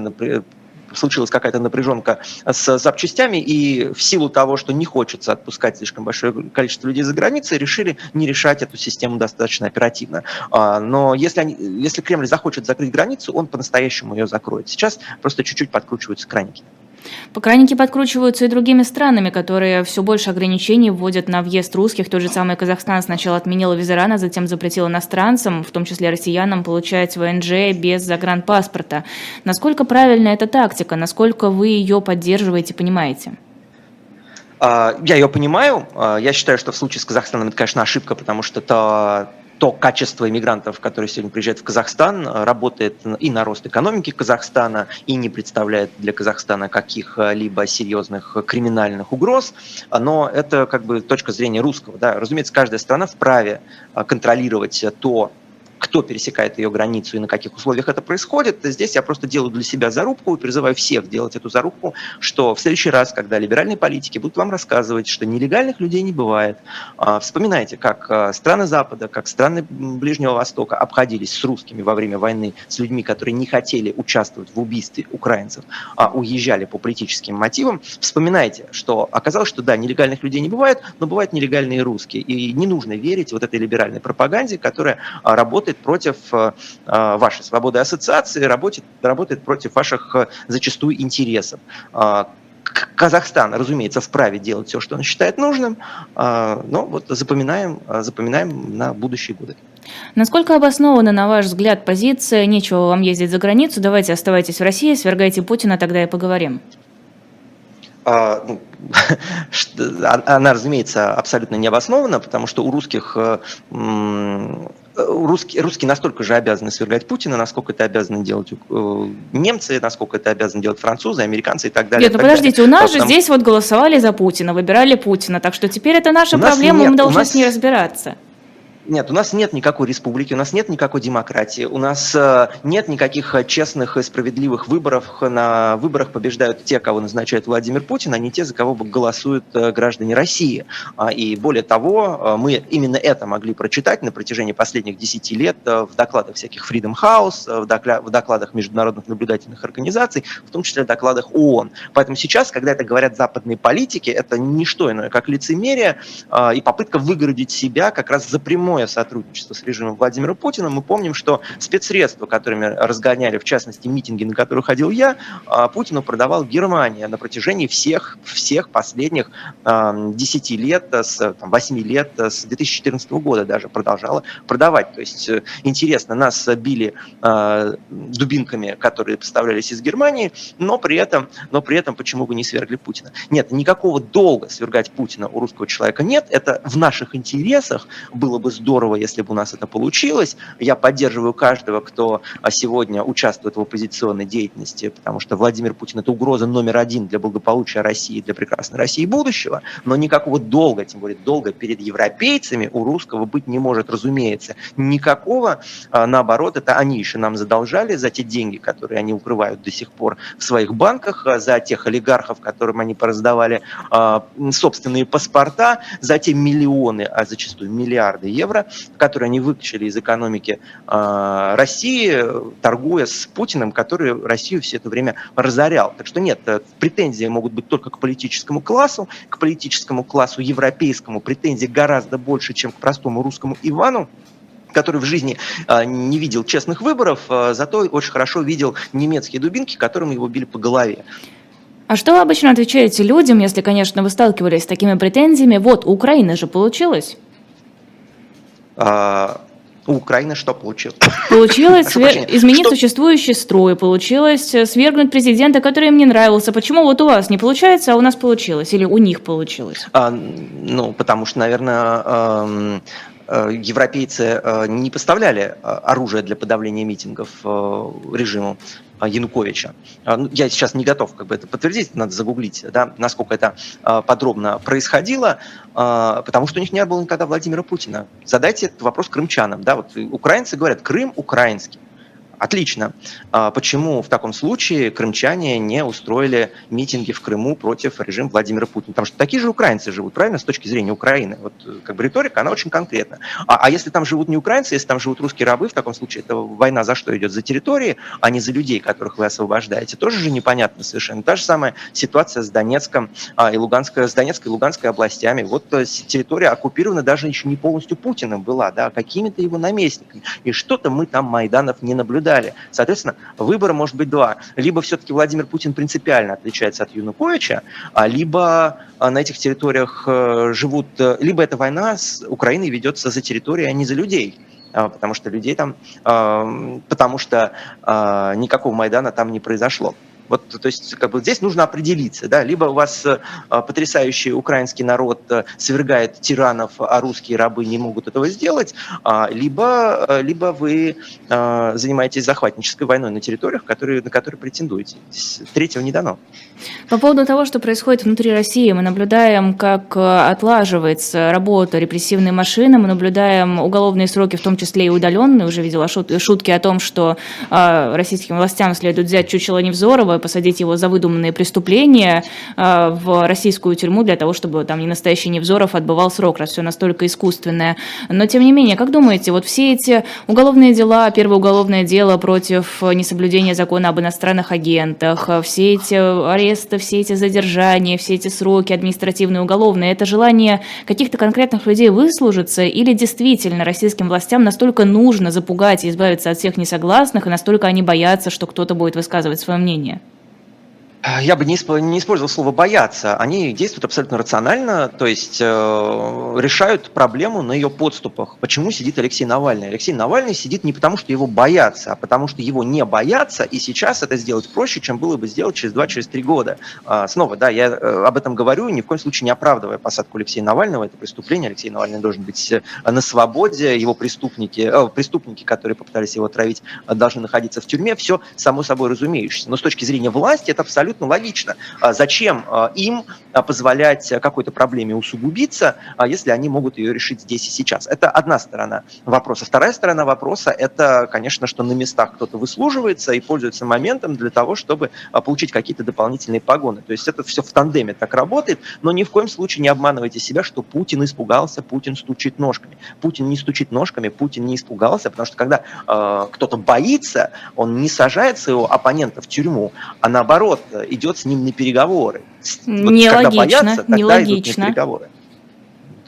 C: случилась какая-то напряженка с запчастями, и в силу того, что не хочется отпускать слишком большое количество людей за границей, решили не решать эту систему достаточно оперативно. А, но если, они, если Кремль захочет закрыть границу, он по-настоящему ее закроет. Сейчас просто чуть-чуть подкручиваются краники.
B: Покранники подкручиваются и другими странами, которые все больше ограничений вводят на въезд русских. Тот же самый Казахстан сначала отменил а затем запретил иностранцам, в том числе россиянам, получать ВНЖ без загранпаспорта. Насколько правильна эта тактика? Насколько вы ее поддерживаете, понимаете?
C: А, я ее понимаю. А, я считаю, что в случае с Казахстаном это, конечно, ошибка, потому что это то качество иммигрантов, которые сегодня приезжают в Казахстан, работает и на рост экономики Казахстана, и не представляет для Казахстана каких-либо серьезных криминальных угроз. Но это как бы точка зрения русского. Да. Разумеется, каждая страна вправе контролировать то, кто пересекает ее границу и на каких условиях это происходит. Здесь я просто делаю для себя зарубку и призываю всех делать эту зарубку, что в следующий раз, когда либеральные политики будут вам рассказывать, что нелегальных людей не бывает, а, вспоминайте, как а, страны Запада, как страны Ближнего Востока обходились с русскими во время войны, с людьми, которые не хотели участвовать в убийстве украинцев, а уезжали по политическим мотивам. Вспоминайте, что оказалось, что да, нелегальных людей не бывает, но бывают нелегальные русские. И не нужно верить вот этой либеральной пропаганде, которая а, работает работает против э, э, вашей свободы ассоциации, работает, работает против ваших э, зачастую интересов Казахстан, разумеется, вправе делать все, что он считает нужным, но вот запоминаем, запоминаем на будущие годы.
B: Насколько обоснована, на ваш взгляд, позиция «нечего вам ездить за границу, давайте оставайтесь в России, свергайте Путина, тогда и поговорим»? [LAUGHS]
C: А, ну, она, разумеется, абсолютно не обоснована, потому что у русских русские, русские настолько же обязаны свергать Путина, насколько это обязаны делать э, немцы, насколько это обязаны делать французы, американцы и так далее.
B: Нет, ну подождите, далее. у нас Потому... же здесь вот голосовали за Путина, выбирали Путина, так что теперь это наша проблема, нет, мы должны нас... с ней разбираться.
C: Нет, у нас нет никакой республики, у нас нет никакой демократии, у нас э, нет никаких э, честных и справедливых выборов. На выборах побеждают те, кого назначает Владимир Путин, а не те, за кого голосуют э, граждане России. А, и более того, мы именно это могли прочитать на протяжении последних десяти лет в докладах всяких Freedom House, в докладах международных наблюдательных организаций, в том числе в докладах ООН. Поэтому сейчас, когда это говорят западные политики, это не что иное, как лицемерие и попытка выгородить себя как раз за прямое прямое сотрудничество с режимом Владимира Путина. Мы помним, что спецсредства, которыми разгоняли, в частности, митинги, на которые ходил я, а, Путину продавал Германия на протяжении всех, всех последних 10 лет, с 8 лет, с 2014 года даже продолжала продавать. То есть, э, интересно, нас били дубинками, которые поставлялись из Германии, но при этом, но при этом почему бы не свергли Путина? Нет, никакого долга свергать Путина у русского человека нет. Это в наших интересах было бы здорово, если бы у нас это получилось. Я поддерживаю каждого, кто а, сегодня участвует в оппозиционной деятельности, потому что Владимир Путин – это угроза номер один для благополучия России, для прекрасной России будущего. Но никакого долга, тем более долга перед европейцами у русского быть не может, разумеется. Никакого. А, наоборот, это они еще нам задолжали за те деньги, которые они укрывают до сих пор в своих банках, а, за тех олигархов, которым они пораздавали собственные паспорта, за те миллионы, а зачастую миллиарды евро, евро, которые они вытащили из экономики э, России, торгуя с Путиным, который Россию все это время разорял. Так что нет, э, претензии могут быть только к политическому классу, к политическому классу европейскому претензий гораздо больше, чем к простому русскому Ивану, который в жизни э, не видел честных выборов, э, зато очень хорошо видел немецкие дубинки, которыми его били по голове.
B: А что вы обычно отвечаете людям, если, конечно, вы сталкивались с такими претензиями? Вот, у Украины же получилось.
C: А, у Украины что получилось?
B: Получилось свер... изменить что... существующий строй, получилось э, свергнуть президента, который им не нравился. Почему вот у вас не получается, а у нас получилось? Или у них получилось? А,
C: ну, потому что, наверное, эм, европейцы э, не поставляли оружие для подавления митингов режиму. Януковича. Ну, я сейчас не готов как бы это подтвердить, надо загуглить, да, насколько это подробно происходило, потому что у них не было никогда Владимира Путина. Задайте этот вопрос крымчанам. Да, вот украинцы говорят, Крым украинский. Отлично. А почему в таком случае крымчане не устроили митинги в Крыму против режима Владимира Путина? Потому что такие же украинцы живут, правильно, с точки зрения Украины. Вот э, как бы риторика, она очень конкретна. А, а если там живут не украинцы, если там живут русские рабы, в таком случае это война за что идет? За территории, а не за людей, которых вы освобождаете. Тоже же непонятно совершенно. Та же самая ситуация с Донецком а, и Луганской, с Донецкой и Луганской областями. Вот э, территория оккупирована даже еще не полностью Путиным была, да, а какими-то его наместниками. И что-то мы там Майданов не наблюдаем далее. Соответственно, выбора может быть два. Либо все-таки Владимир Путин принципиально отличается от Януковича, а либо а, на этих территориях э, живут, э, либо эта война с Украиной ведется за территории, а не за людей а, потому что людей там, потому что никакого Майдана там не произошло. Вот, то есть, как бы здесь нужно определиться, да, либо у вас э, потрясающий украинский народ э, свергает тиранов, а русские рабы не могут этого сделать, а, либо, э, либо вы занимаетесь захватнической войной на территориях, которые, на которые претендуете. Третьего не дано.
B: По поводу того, что происходит внутри России, мы наблюдаем, как отлаживается работа репрессивной машины, мы наблюдаем уголовные сроки, в том числе и удаленные, уже видела шутки о том, что российским властям следует взять чучело Невзорова посадить его за выдуманные преступления э, в российскую тюрьму для того, чтобы там не настоящий Невзоров отбывал срок, раз все настолько искусственное. Но тем не менее, как думаете, вот все эти уголовные дела, первое уголовное дело против несоблюдения закона об иностранных агентах, все эти аресты, все эти задержания, все эти сроки административные, уголовные, это желание каких-то конкретных людей выслужиться или действительно российским властям настолько нужно запугать и избавиться от всех несогласных, и настолько они боятся, что кто-то будет высказывать свое мнение?
C: А, я бы не использовал слово «бояться». Они действуют абсолютно рационально, то есть э, решают проблему на ее подступах. Почему сидит Алексей Навальный? Алексей Навальный сидит не потому, что его боятся, а потому что его не боятся, и сейчас это сделать проще, чем было бы сделать через 2-3 через года. А, снова, да, я э, об этом говорю, ни в коем случае не оправдывая посадку Алексея Навального. Это преступление. Алексей Навальный должен быть э, на свободе. Его преступники, э, преступники, которые попытались его отравить, э, должны находиться в тюрьме. Все само собой разумеющееся. Но с точки зрения власти это абсолютно абсолютно логично. А зачем а, им а, позволять какой-то проблеме усугубиться, если они могут ее решить здесь и сейчас? Это одна сторона вопроса. Вторая сторона вопроса – это, конечно, что на местах кто-то выслуживается и пользуется моментом для того, чтобы получить какие-то дополнительные погоны. То есть это все в тандеме так работает, но ни в коем случае не обманывайте себя, что Путин испугался, Путин стучит ножками. Путин не стучит ножками, Путин не испугался, потому что когда э, кто-то боится, он не сажает своего оппонента в тюрьму, а наоборот идет с ним на переговоры.
B: Нелогично, вот, боятся, нелогично. Идут на переговоры.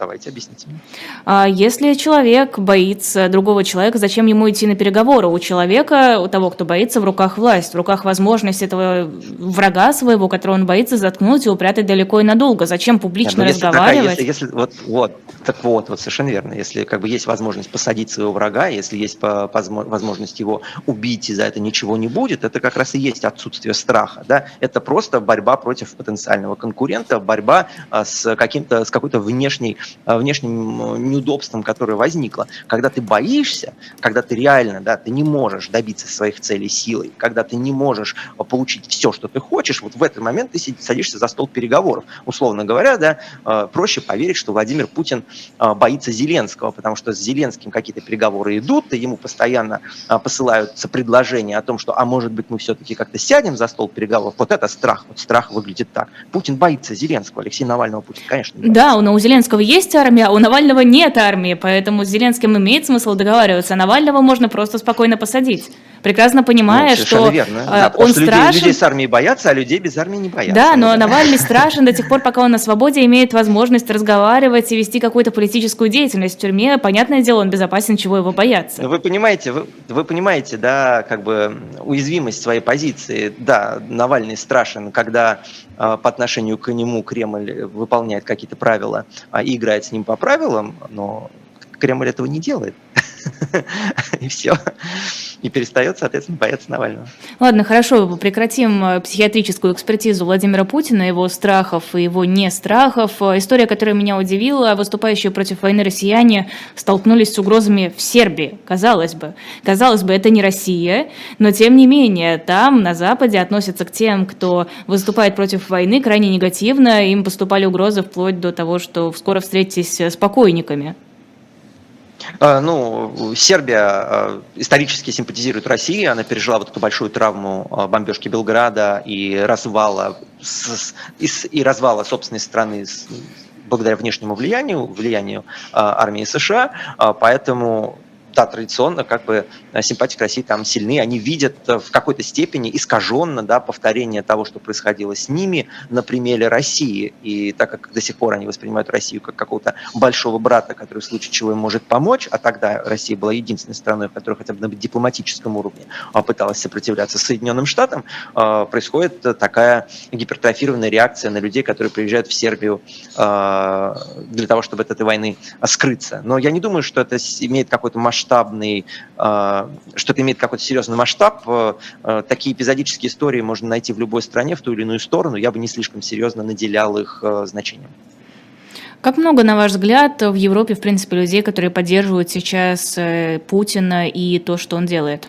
C: Давайте, объясните мне.
B: А если человек боится другого человека, зачем ему идти на переговоры? У человека, у того, кто боится, в руках власть, в руках возможность этого врага своего, которого он боится, заткнуть и упрятать далеко и надолго. Зачем публично Нет, ну, разговаривать?
C: Такая, если, если, вот, вот, так вот, вот совершенно верно. Если как бы есть возможность посадить своего врага, если есть возможность его убить, и за это ничего не будет, это как раз и есть отсутствие страха. Да? Это просто борьба против потенциального конкурента, борьба а, с, каким-то, с какой-то внешней внешним неудобством, которое возникло. Когда ты боишься, когда ты реально, да, ты не можешь добиться своих целей силой, когда ты не можешь получить все, что ты хочешь, вот в этот момент ты садишься за стол переговоров. Условно говоря, да, э, проще поверить, что Владимир Путин э, боится Зеленского, потому что с Зеленским какие-то переговоры идут, и ему постоянно посылаются предложения о том, что, а может быть, мы все-таки как-то сядем за стол переговоров. Вот это страх. Вот страх выглядит так. Путин боится Зеленского, Алексей Навального Путин, конечно, не
B: боится. Да, но у Зеленского есть есть армия, а у Навального нет армии, поэтому с Зеленским имеет смысл договариваться, а Навального можно просто спокойно посадить. Прекрасно понимая, ну, что верно. Э, да, он что страшен.
C: Людей, людей с армией боятся, а людей без армии не боятся.
B: Да, но да. Навальный [LAUGHS] страшен до тех пор, пока он на свободе имеет возможность разговаривать и вести какую-то политическую деятельность в тюрьме. Понятное дело, он безопасен, чего его бояться.
C: Вы понимаете, вы, вы понимаете, да, как бы уязвимость своей позиции. Да, Навальный страшен, когда э, по отношению к нему Кремль выполняет какие-то правила э, и играет с ним по правилам, но Кремль этого не делает. [LAUGHS] И все и перестает, соответственно, бояться Навального.
B: Ладно, хорошо, прекратим э, психиатрическую экспертизу Владимира Путина, его страхов и его не страхов. Э, история, которая меня удивила, выступающие против войны россияне столкнулись с угрозами в Сербии, казалось бы. Казалось бы, это не Россия, но тем не менее, там, на Западе, относятся к тем, кто выступает против войны, крайне негативно. Им поступали угрозы вплоть до того, что скоро встретитесь с покойниками.
C: А, ну, Сербия а, исторически симпатизирует России, она пережила вот эту большую травму а, бомбежки Белграда и развала, и развала собственной страны благодаря внешнему влиянию, влиянию армии США, поэтому да, традиционно как бы э, симпатии к России там сильны, они видят э, в какой-то степени искаженно да, повторение того, что происходило с ними на примере России. И так как до сих пор они воспринимают Россию как какого-то большого брата, который в случае чего им может помочь, а тогда Россия была единственной страной, которая хотя бы на дипломатическом уровне пыталась сопротивляться Соединенным Штатам, э, происходит такая гипертрофированная реакция на людей, которые приезжают в Сербию для того, чтобы от этой войны скрыться. Но я не думаю, что это имеет какой-то масштаб масштабный, э, что-то имеет какой-то серьезный масштаб. Э, э, такие эпизодические истории можно найти в любой стране, в ту или иную сторону. Я бы не слишком серьезно наделял их значением.
B: Как много, на ваш взгляд, в Европе, в принципе, людей, которые поддерживают сейчас Путина и то, что он делает?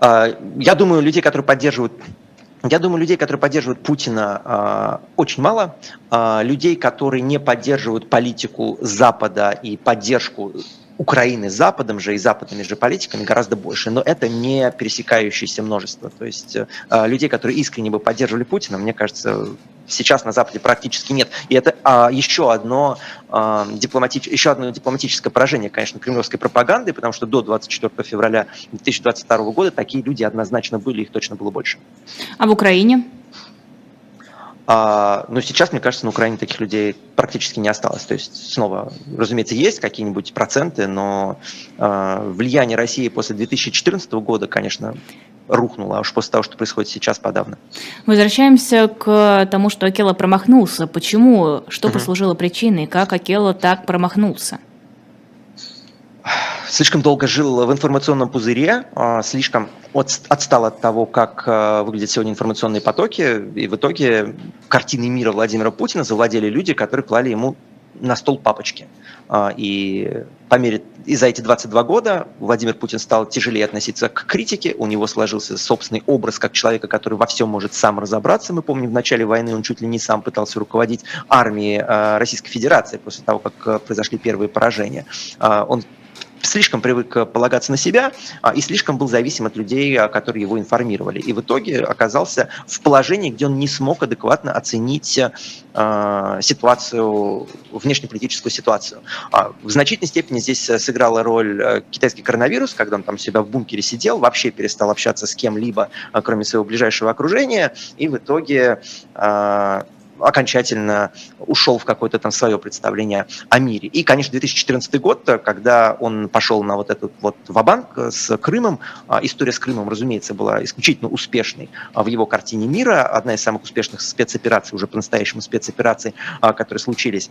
C: Я думаю, людей, которые поддерживают я думаю, людей, которые поддерживают Путина, очень мало. Людей, которые не поддерживают политику Запада и поддержку Украины с Западом же и западными же политиками гораздо больше, но это не пересекающееся множество. То есть э, людей, которые искренне бы поддерживали Путина, мне кажется, сейчас на Западе практически нет. И это а, еще, одно, а, дипломатич... еще одно дипломатическое поражение, конечно, кремлевской пропаганды, потому что до 24 февраля 2022 года такие люди однозначно были, их точно было больше.
B: А в Украине?
C: А, но сейчас, мне кажется, на Украине таких людей практически не осталось. То есть, снова, разумеется, есть какие-нибудь проценты, но а, влияние России после 2014 года, конечно, рухнула, а уж после того, что происходит сейчас, подавно.
B: Возвращаемся к тому, что Акела промахнулся. Почему? Что угу. послужило причиной? Как Акела так промахнулся?
C: Слишком долго жил в информационном пузыре, а, слишком отстал от того, как а, выглядят сегодня информационные потоки, и в итоге картины мира Владимира Путина завладели люди, которые клали ему на стол папочки. А, и по мере и за эти 22 года Владимир Путин стал тяжелее относиться к критике, у него сложился собственный образ как человека, который во всем может сам разобраться. Мы помним, в начале войны он чуть ли не сам пытался руководить армией Российской Федерации после того, как произошли первые поражения. Он слишком привык э, полагаться на себя а, и слишком был зависим от людей, а, которые его информировали. И в итоге оказался в положении, где он не смог адекватно оценить а, ситуацию, внешнеполитическую ситуацию. В значительной степени здесь сыграла роль э, китайский коронавирус, когда он там себя в бункере сидел, вообще перестал общаться с кем-либо, кроме своего ближайшего окружения, и в итоге окончательно ушел в какое-то там свое представление о мире. И, конечно, 2014 год, когда он пошел на вот этот вот вабанк с Крымом, а, история с Крымом, разумеется, была исключительно успешной а, в его картине мира, одна из самых успешных спецопераций, уже по-настоящему спецопераций, а, которые случились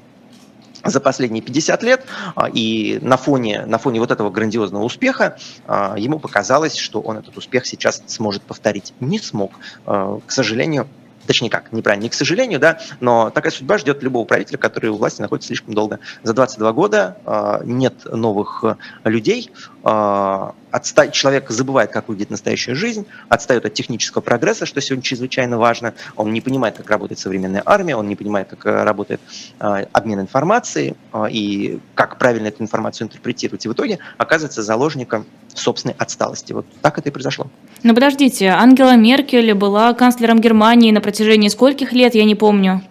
C: за последние 50 лет, и на фоне, на фоне вот этого грандиозного успеха ему показалось, что он этот успех сейчас сможет повторить. Не смог. К сожалению, точнее как, неправильно, не к сожалению, да, но такая судьба ждет любого правителя, который у власти находится слишком долго. За 22 года э, нет новых э, людей, э, отста... человек забывает, как выглядит настоящая жизнь, отстает от технического прогресса, что сегодня чрезвычайно важно, он не понимает, как работает современная армия, он не понимает, как э, работает э, обмен информацией э, и как правильно эту информацию интерпретировать. И в итоге оказывается заложником собственной отсталости. Вот так это и произошло.
B: Но подождите, Ангела Меркель была канцлером Германии на протяжении скольких лет, я не помню.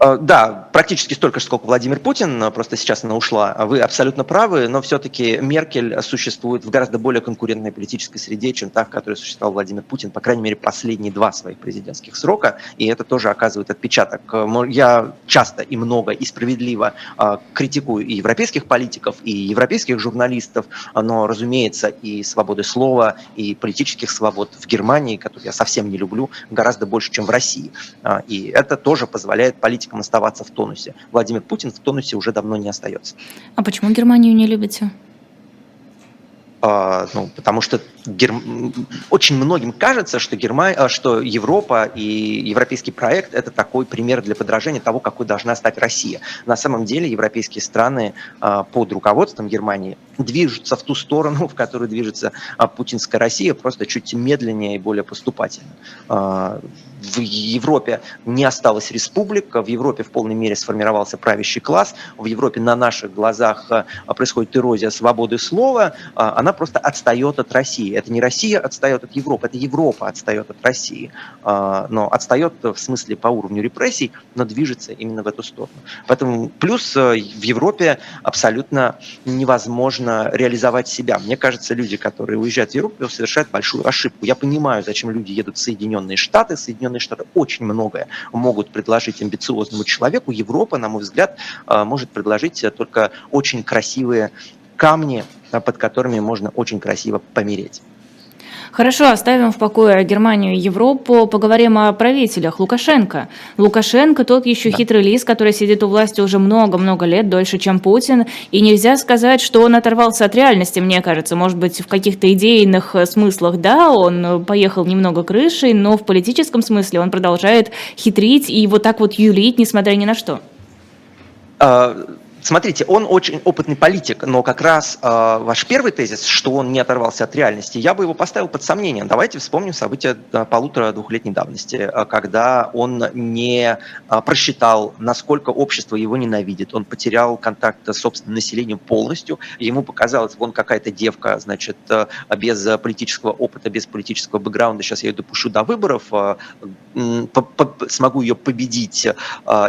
C: Э, да, практически столько же, сколько Владимир Путин, просто сейчас она ушла. Вы абсолютно правы, но все-таки Меркель существует в гораздо более конкурентной политической среде, чем та, в которой существовал Владимир Путин, по крайней мере, последние два своих президентских срока, и это тоже оказывает отпечаток. Я часто и много и справедливо э, критикую и европейских политиков, и европейских журналистов, но, разумеется, и свободы слова, и политических свобод в Германии, которые я совсем не люблю, гораздо больше, чем в России. Э, и это тоже позволяет политикам политикам оставаться в тонусе. Владимир Путин в тонусе уже давно не остается.
B: А почему Германию не любите?
C: А, ну, потому что гер... очень многим кажется, что, Герма... А, что Европа и европейский проект – это такой пример для подражания того, какой должна стать Россия. На самом деле европейские страны а, под руководством Германии движутся в ту сторону, [LAUGHS] в которую движется путинская Россия, просто чуть медленнее и более поступательно в Европе не осталось республик, в Европе в полной мере сформировался правящий класс, в Европе на наших глазах э, происходит эрозия свободы слова, э, она просто отстает от России. Это не Россия отстает от Европы, это Европа отстает от России, э, но отстает в смысле по уровню репрессий, но движется именно в эту сторону. Поэтому плюс в Европе абсолютно невозможно реализовать себя. Мне кажется, люди, которые уезжают в Европу, совершают большую ошибку. Я понимаю, зачем люди едут в Соединенные Штаты, Соединенные Соединенные Штаты очень многое могут предложить амбициозному человеку. Европа, на мой взгляд, э, может предложить только очень красивые камни, э, под которыми можно очень красиво помереть.
B: Хорошо, оставим в покое Германию и Европу, поговорим о правителях. Лукашенко. Лукашенко тот еще да. хитрый лис, который сидит у власти уже много-много лет, дольше, чем Путин. И нельзя сказать, что он оторвался от реальности, мне кажется. Может быть, в каких-то идейных э, смыслах, да, он поехал немного крышей, но в политическом смысле он продолжает хитрить и вот так вот юлить, несмотря ни на что.
C: А, Смотрите, он очень опытный политик, но как раз э, ваш первый тезис, что он не оторвался от реальности, я бы его поставил под сомнение. Давайте вспомним события полутора-двухлетней давности, э, когда он не э, просчитал, насколько общество его ненавидит. Он потерял контакт с собственным населением полностью. Ему показалось, вон какая-то девка, значит, э, без политического опыта, без политического бэкграунда, сейчас я ее допущу до выборов, э, смогу ее победить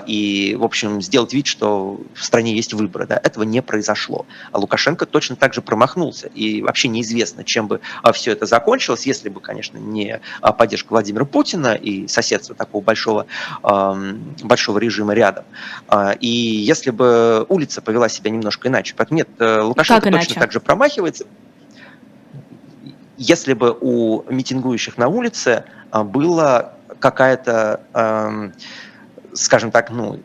C: и, в общем, сделать вид, что в стране есть выборы. Да? Этого не произошло. А Лукашенко точно так же промахнулся. И вообще неизвестно, чем бы а, все это закончилось, если бы, конечно, не а, поддержка Владимира Путина и соседство такого большого, большого режима рядом. А, и если бы улица повела себя немножко иначе. Поэтому нет, э, Лукашенко точно так же промахивается если бы у митингующих на улице была какая-то, скажем так, ну,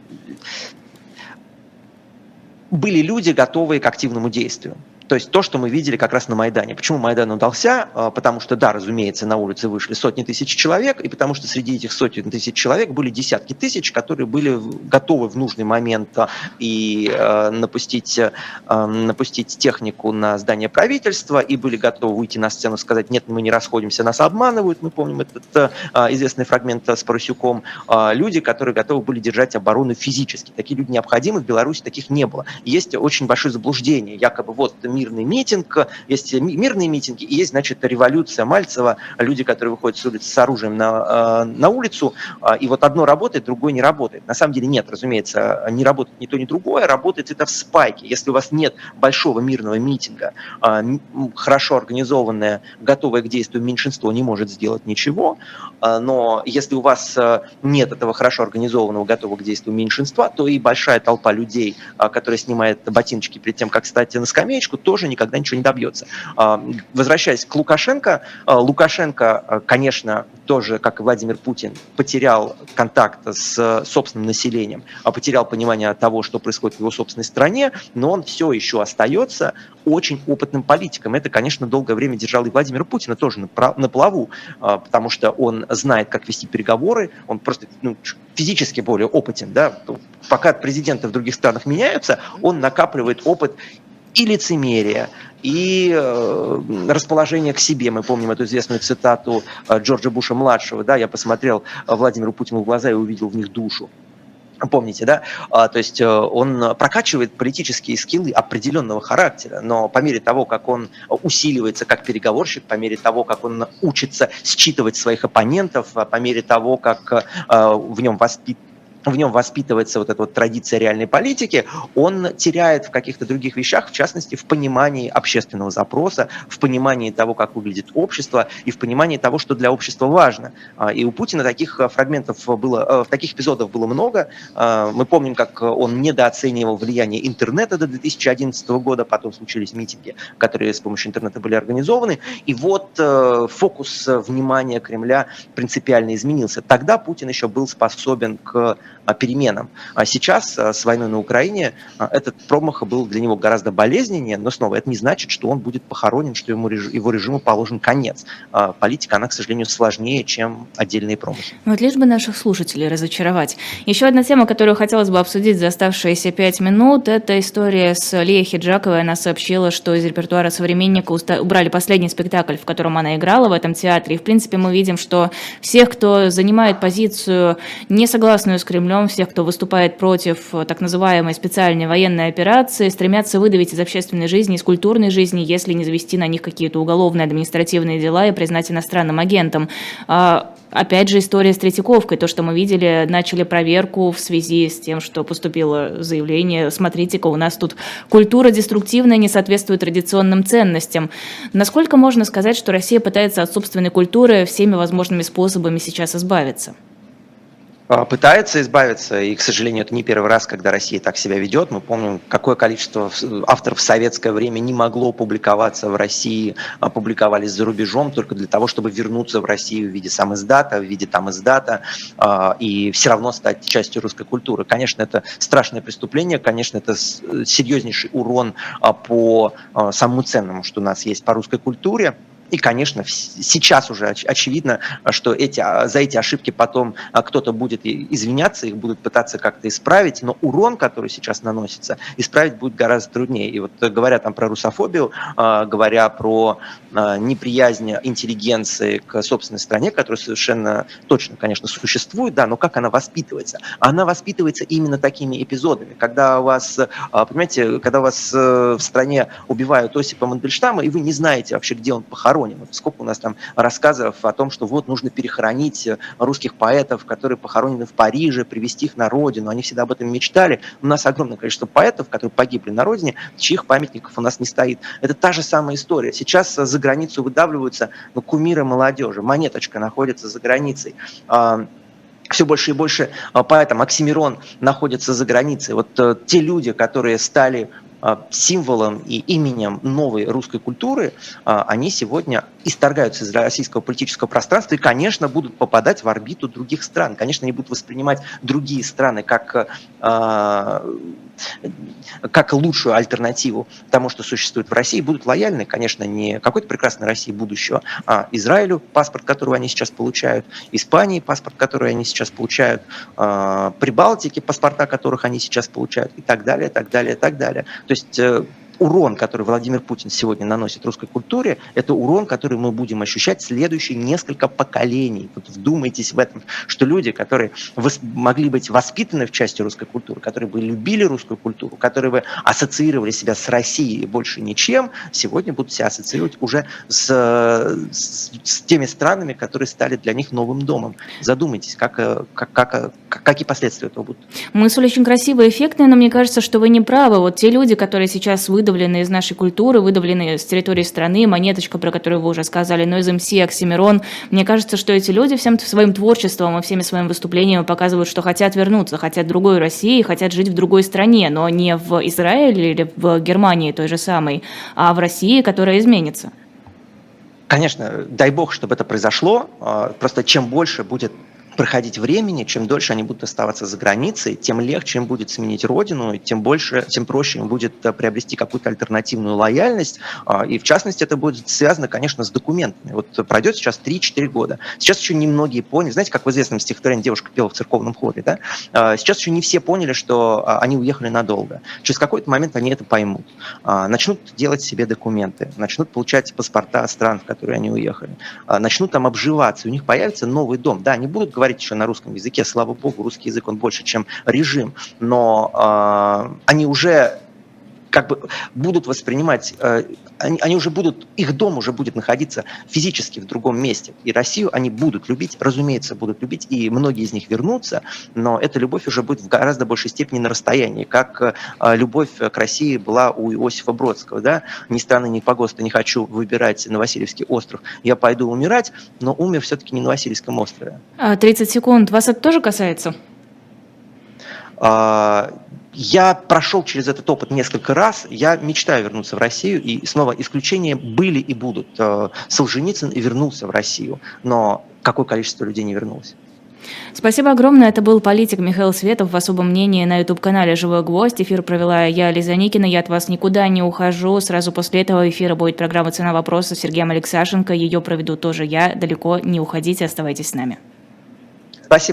C: были люди, готовые к активному действию. То есть то, что мы видели как раз на Майдане. Почему Майдан удался? А, потому что, да, разумеется, на улице вышли сотни тысяч человек, и потому что среди этих сотен тысяч человек были десятки тысяч, которые были готовы в нужный момент а, и э, напустить, э, напустить технику на здание правительства, и были готовы выйти на сцену сказать, нет, мы не расходимся, нас обманывают. Мы помним этот э, известный фрагмент с Парусюком. Люди, которые готовы были держать оборону физически. Такие люди необходимы, в Беларуси таких не было. Есть очень большое заблуждение, якобы вот мирный митинг, есть мирные митинги, и есть, значит, революция Мальцева, люди, которые выходят с улицы с оружием на, э, на улицу, а, и вот одно работает, другое не работает. На самом деле нет, разумеется, не работает ни то, ни другое, работает это в спайке. Если у вас нет большого мирного митинга, а, хорошо организованное, готовое к действию меньшинство не может сделать ничего, но если у вас э, нет этого хорошо организованного, готового к действию меньшинства, то и большая толпа людей, которая снимает ботиночки перед тем, как стать на скамеечку, тоже никогда ничего не добьется. А, возвращаясь к Лукашенко, а, Лукашенко, а, конечно, тоже, как и Владимир Путин, потерял контакт с собственным населением, потерял понимание того, что происходит в его собственной стране, но он все еще остается очень опытным политиком. Это, конечно, долгое время держал и Владимира Путина тоже на, плаву, потому что он знает, как вести переговоры, он просто ну, физически более опытен. Да? Пока президенты в других странах меняются, он накапливает опыт и лицемерие, и э, расположение к себе. Мы помним эту известную цитату э, Джорджа Буша-младшего. Да, я посмотрел э, Владимиру Путину в глаза и увидел в них душу. Помните, да? А, то есть он прокачивает политические скиллы определенного характера, но по мере того, как он усиливается как переговорщик, по мере того, как он учится считывать своих оппонентов, по мере того, как в нем воспитывается в нем воспитывается вот эта вот традиция реальной политики, он теряет в каких-то других вещах, в частности, в понимании общественного запроса, в понимании того, как выглядит общество, и в понимании того, что для общества важно. А, и у Путина таких э, фрагментов было, э, таких эпизодов было много. А, мы помним, как он недооценивал влияние интернета до 2011 года, потом случились митинги, которые с помощью интернета были организованы. И вот э, фокус внимания Кремля принципиально изменился. Тогда Путин еще был способен к переменам. А сейчас а, с войной на Украине а, этот промах был для него гораздо болезненнее, но снова это не значит, что он будет похоронен, что ему, его режиму положен конец. А, политика, она, к сожалению, сложнее, чем отдельные промахи.
B: Вот лишь бы наших слушателей разочаровать. Еще одна тема, которую хотелось бы обсудить за оставшиеся пять минут, это история с Лией Хиджаковой. Она сообщила, что из репертуара современника убрали последний спектакль, в котором она играла в этом театре. И, в принципе, мы видим, что всех, кто занимает позицию, не согласную с Кремлем, основном всех, кто выступает против э, так называемой специальной военной операции, стремятся выдавить из общественной жизни, из культурной жизни, если не завести на них какие-то уголовные административные дела и признать иностранным агентом. А, опять же, история с Третьяковкой, то, что мы видели, начали проверку в связи с тем, что поступило заявление, смотрите-ка, у нас тут культура деструктивная, не соответствует традиционным ценностям. Насколько можно сказать, что Россия пытается от собственной культуры всеми возможными способами сейчас избавиться?
C: А, пытается избавиться, и, к сожалению, это не первый раз, когда Россия так себя ведет. Мы помним, какое количество авторов в советское время не могло публиковаться в России, а публиковались за рубежом только для того, чтобы вернуться в Россию в виде сам издата, в виде там издата, а, и все равно стать частью русской культуры. Конечно, это страшное преступление, конечно, это серьезнейший урон по самому ценному, что у нас есть по русской культуре. И, конечно, сейчас уже очевидно, что эти, а, за эти ошибки потом а, кто-то будет извиняться, их будут пытаться как-то исправить, но урон, который сейчас наносится, исправить будет гораздо труднее. И вот э, говоря там про русофобию, а, говоря про неприязнь интеллигенции к собственной стране, которая совершенно точно, конечно, существует, да, но как она воспитывается? Она воспитывается именно такими эпизодами, когда у вас, понимаете, когда у вас э, в стране убивают Осипа Мандельштама, и вы не знаете вообще, где он похоронен, похоронен. Сколько у нас там рассказов о том, что вот нужно перехоронить э, русских поэтов, которые похоронены в Париже, привести их на родину. Они всегда об этом мечтали. У нас огромное количество поэтов, которые погибли на родине, чьих памятников у нас не стоит. Это та же самая история. Сейчас за границу выдавливаются ну, кумиры молодежи. Монеточка находится за границей а, все больше и больше а, поэтов. Оксимирон находится за границей. Вот э, те люди, которые стали символом и именем новой русской культуры, они сегодня исторгаются из российского политического пространства и, конечно, будут попадать в орбиту других стран. Конечно, они будут воспринимать другие страны как как лучшую альтернативу тому, что существует в России, будут лояльны, конечно, не какой-то прекрасной России будущего, а Израилю, паспорт, который они сейчас получают, Испании, паспорт, который они сейчас получают, а, Прибалтике, паспорта которых они сейчас получают, и так далее, так далее, так далее. То есть э, урон, который Владимир Путин сегодня наносит русской культуре, это урон, который мы будем ощущать следующие несколько поколений. Вот вдумайтесь в этом, что люди, которые могли быть воспитаны в части русской культуры, которые бы любили русскую культуру, которые бы ассоциировали себя с Россией больше ничем, сегодня будут себя ассоциировать уже с, с, с теми странами, которые стали для них новым домом. Задумайтесь, как, как, как, какие последствия этого будут.
B: Мысль очень красивая, эффектная, но мне кажется, что вы не правы. Вот те люди, которые сейчас вы выдавлены из нашей культуры, выдавлены с территории страны, Монеточка, про которую вы уже сказали, но из МС, Оксимирон. Мне кажется, что эти люди всем своим творчеством и всеми своими выступлениями показывают, что хотят вернуться, хотят другой России, хотят жить в другой стране, но не в Израиле или в Германии той же самой, а в России, которая изменится.
C: Конечно, дай бог, чтобы это произошло. А, просто чем больше будет проходить времени, чем дольше они будут оставаться за границей, тем легче им будет сменить родину, тем больше, тем проще им будет э, приобрести какую-то альтернативную лояльность. А, и в частности это будет связано, конечно, с документами. Вот пройдет сейчас 3-4 года. Сейчас еще немногие поняли, знаете, как в известном стихотворении девушка пела в церковном хоре, да? А, сейчас еще не все поняли, что а, они уехали надолго. Через какой-то момент они это поймут. Начнут делать себе документы, начнут получать паспорта стран, в которые они уехали, начнут там обживаться, у них появится новый дом. Да, они будут говорить говорить еще на русском языке. Слава богу, русский язык, он больше, чем режим. Но э, они уже как бы будут воспринимать, э, они, они уже будут, их дом уже будет находиться физически в другом месте. И Россию они будут любить, разумеется, будут любить, и многие из них вернутся, но эта любовь уже будет в гораздо большей степени на расстоянии, как э, любовь к России была у Иосифа Бродского. Да? Ни страны, ни погоста не хочу выбирать на Васильевский остров, я пойду умирать, но умер все-таки не на Васильевском острове.
B: 30 а, секунд. Вас это тоже касается?
C: А, я прошел через этот опыт несколько раз. Я мечтаю вернуться в Россию. И снова исключения были и будут. Э, Солженицын вернулся в Россию. Но какое количество людей не вернулось?
B: Спасибо огромное. Это был политик Михаил Светов в особом мнении на YouTube-канале «Живой гвоздь». Эфир провела я, Лиза Никина. Я от вас никуда не ухожу. Сразу после этого эфира будет программа «Цена вопроса» с Сергеем Алексашенко. Ее проведу тоже я. Далеко не уходите, оставайтесь с нами.
C: Спасибо.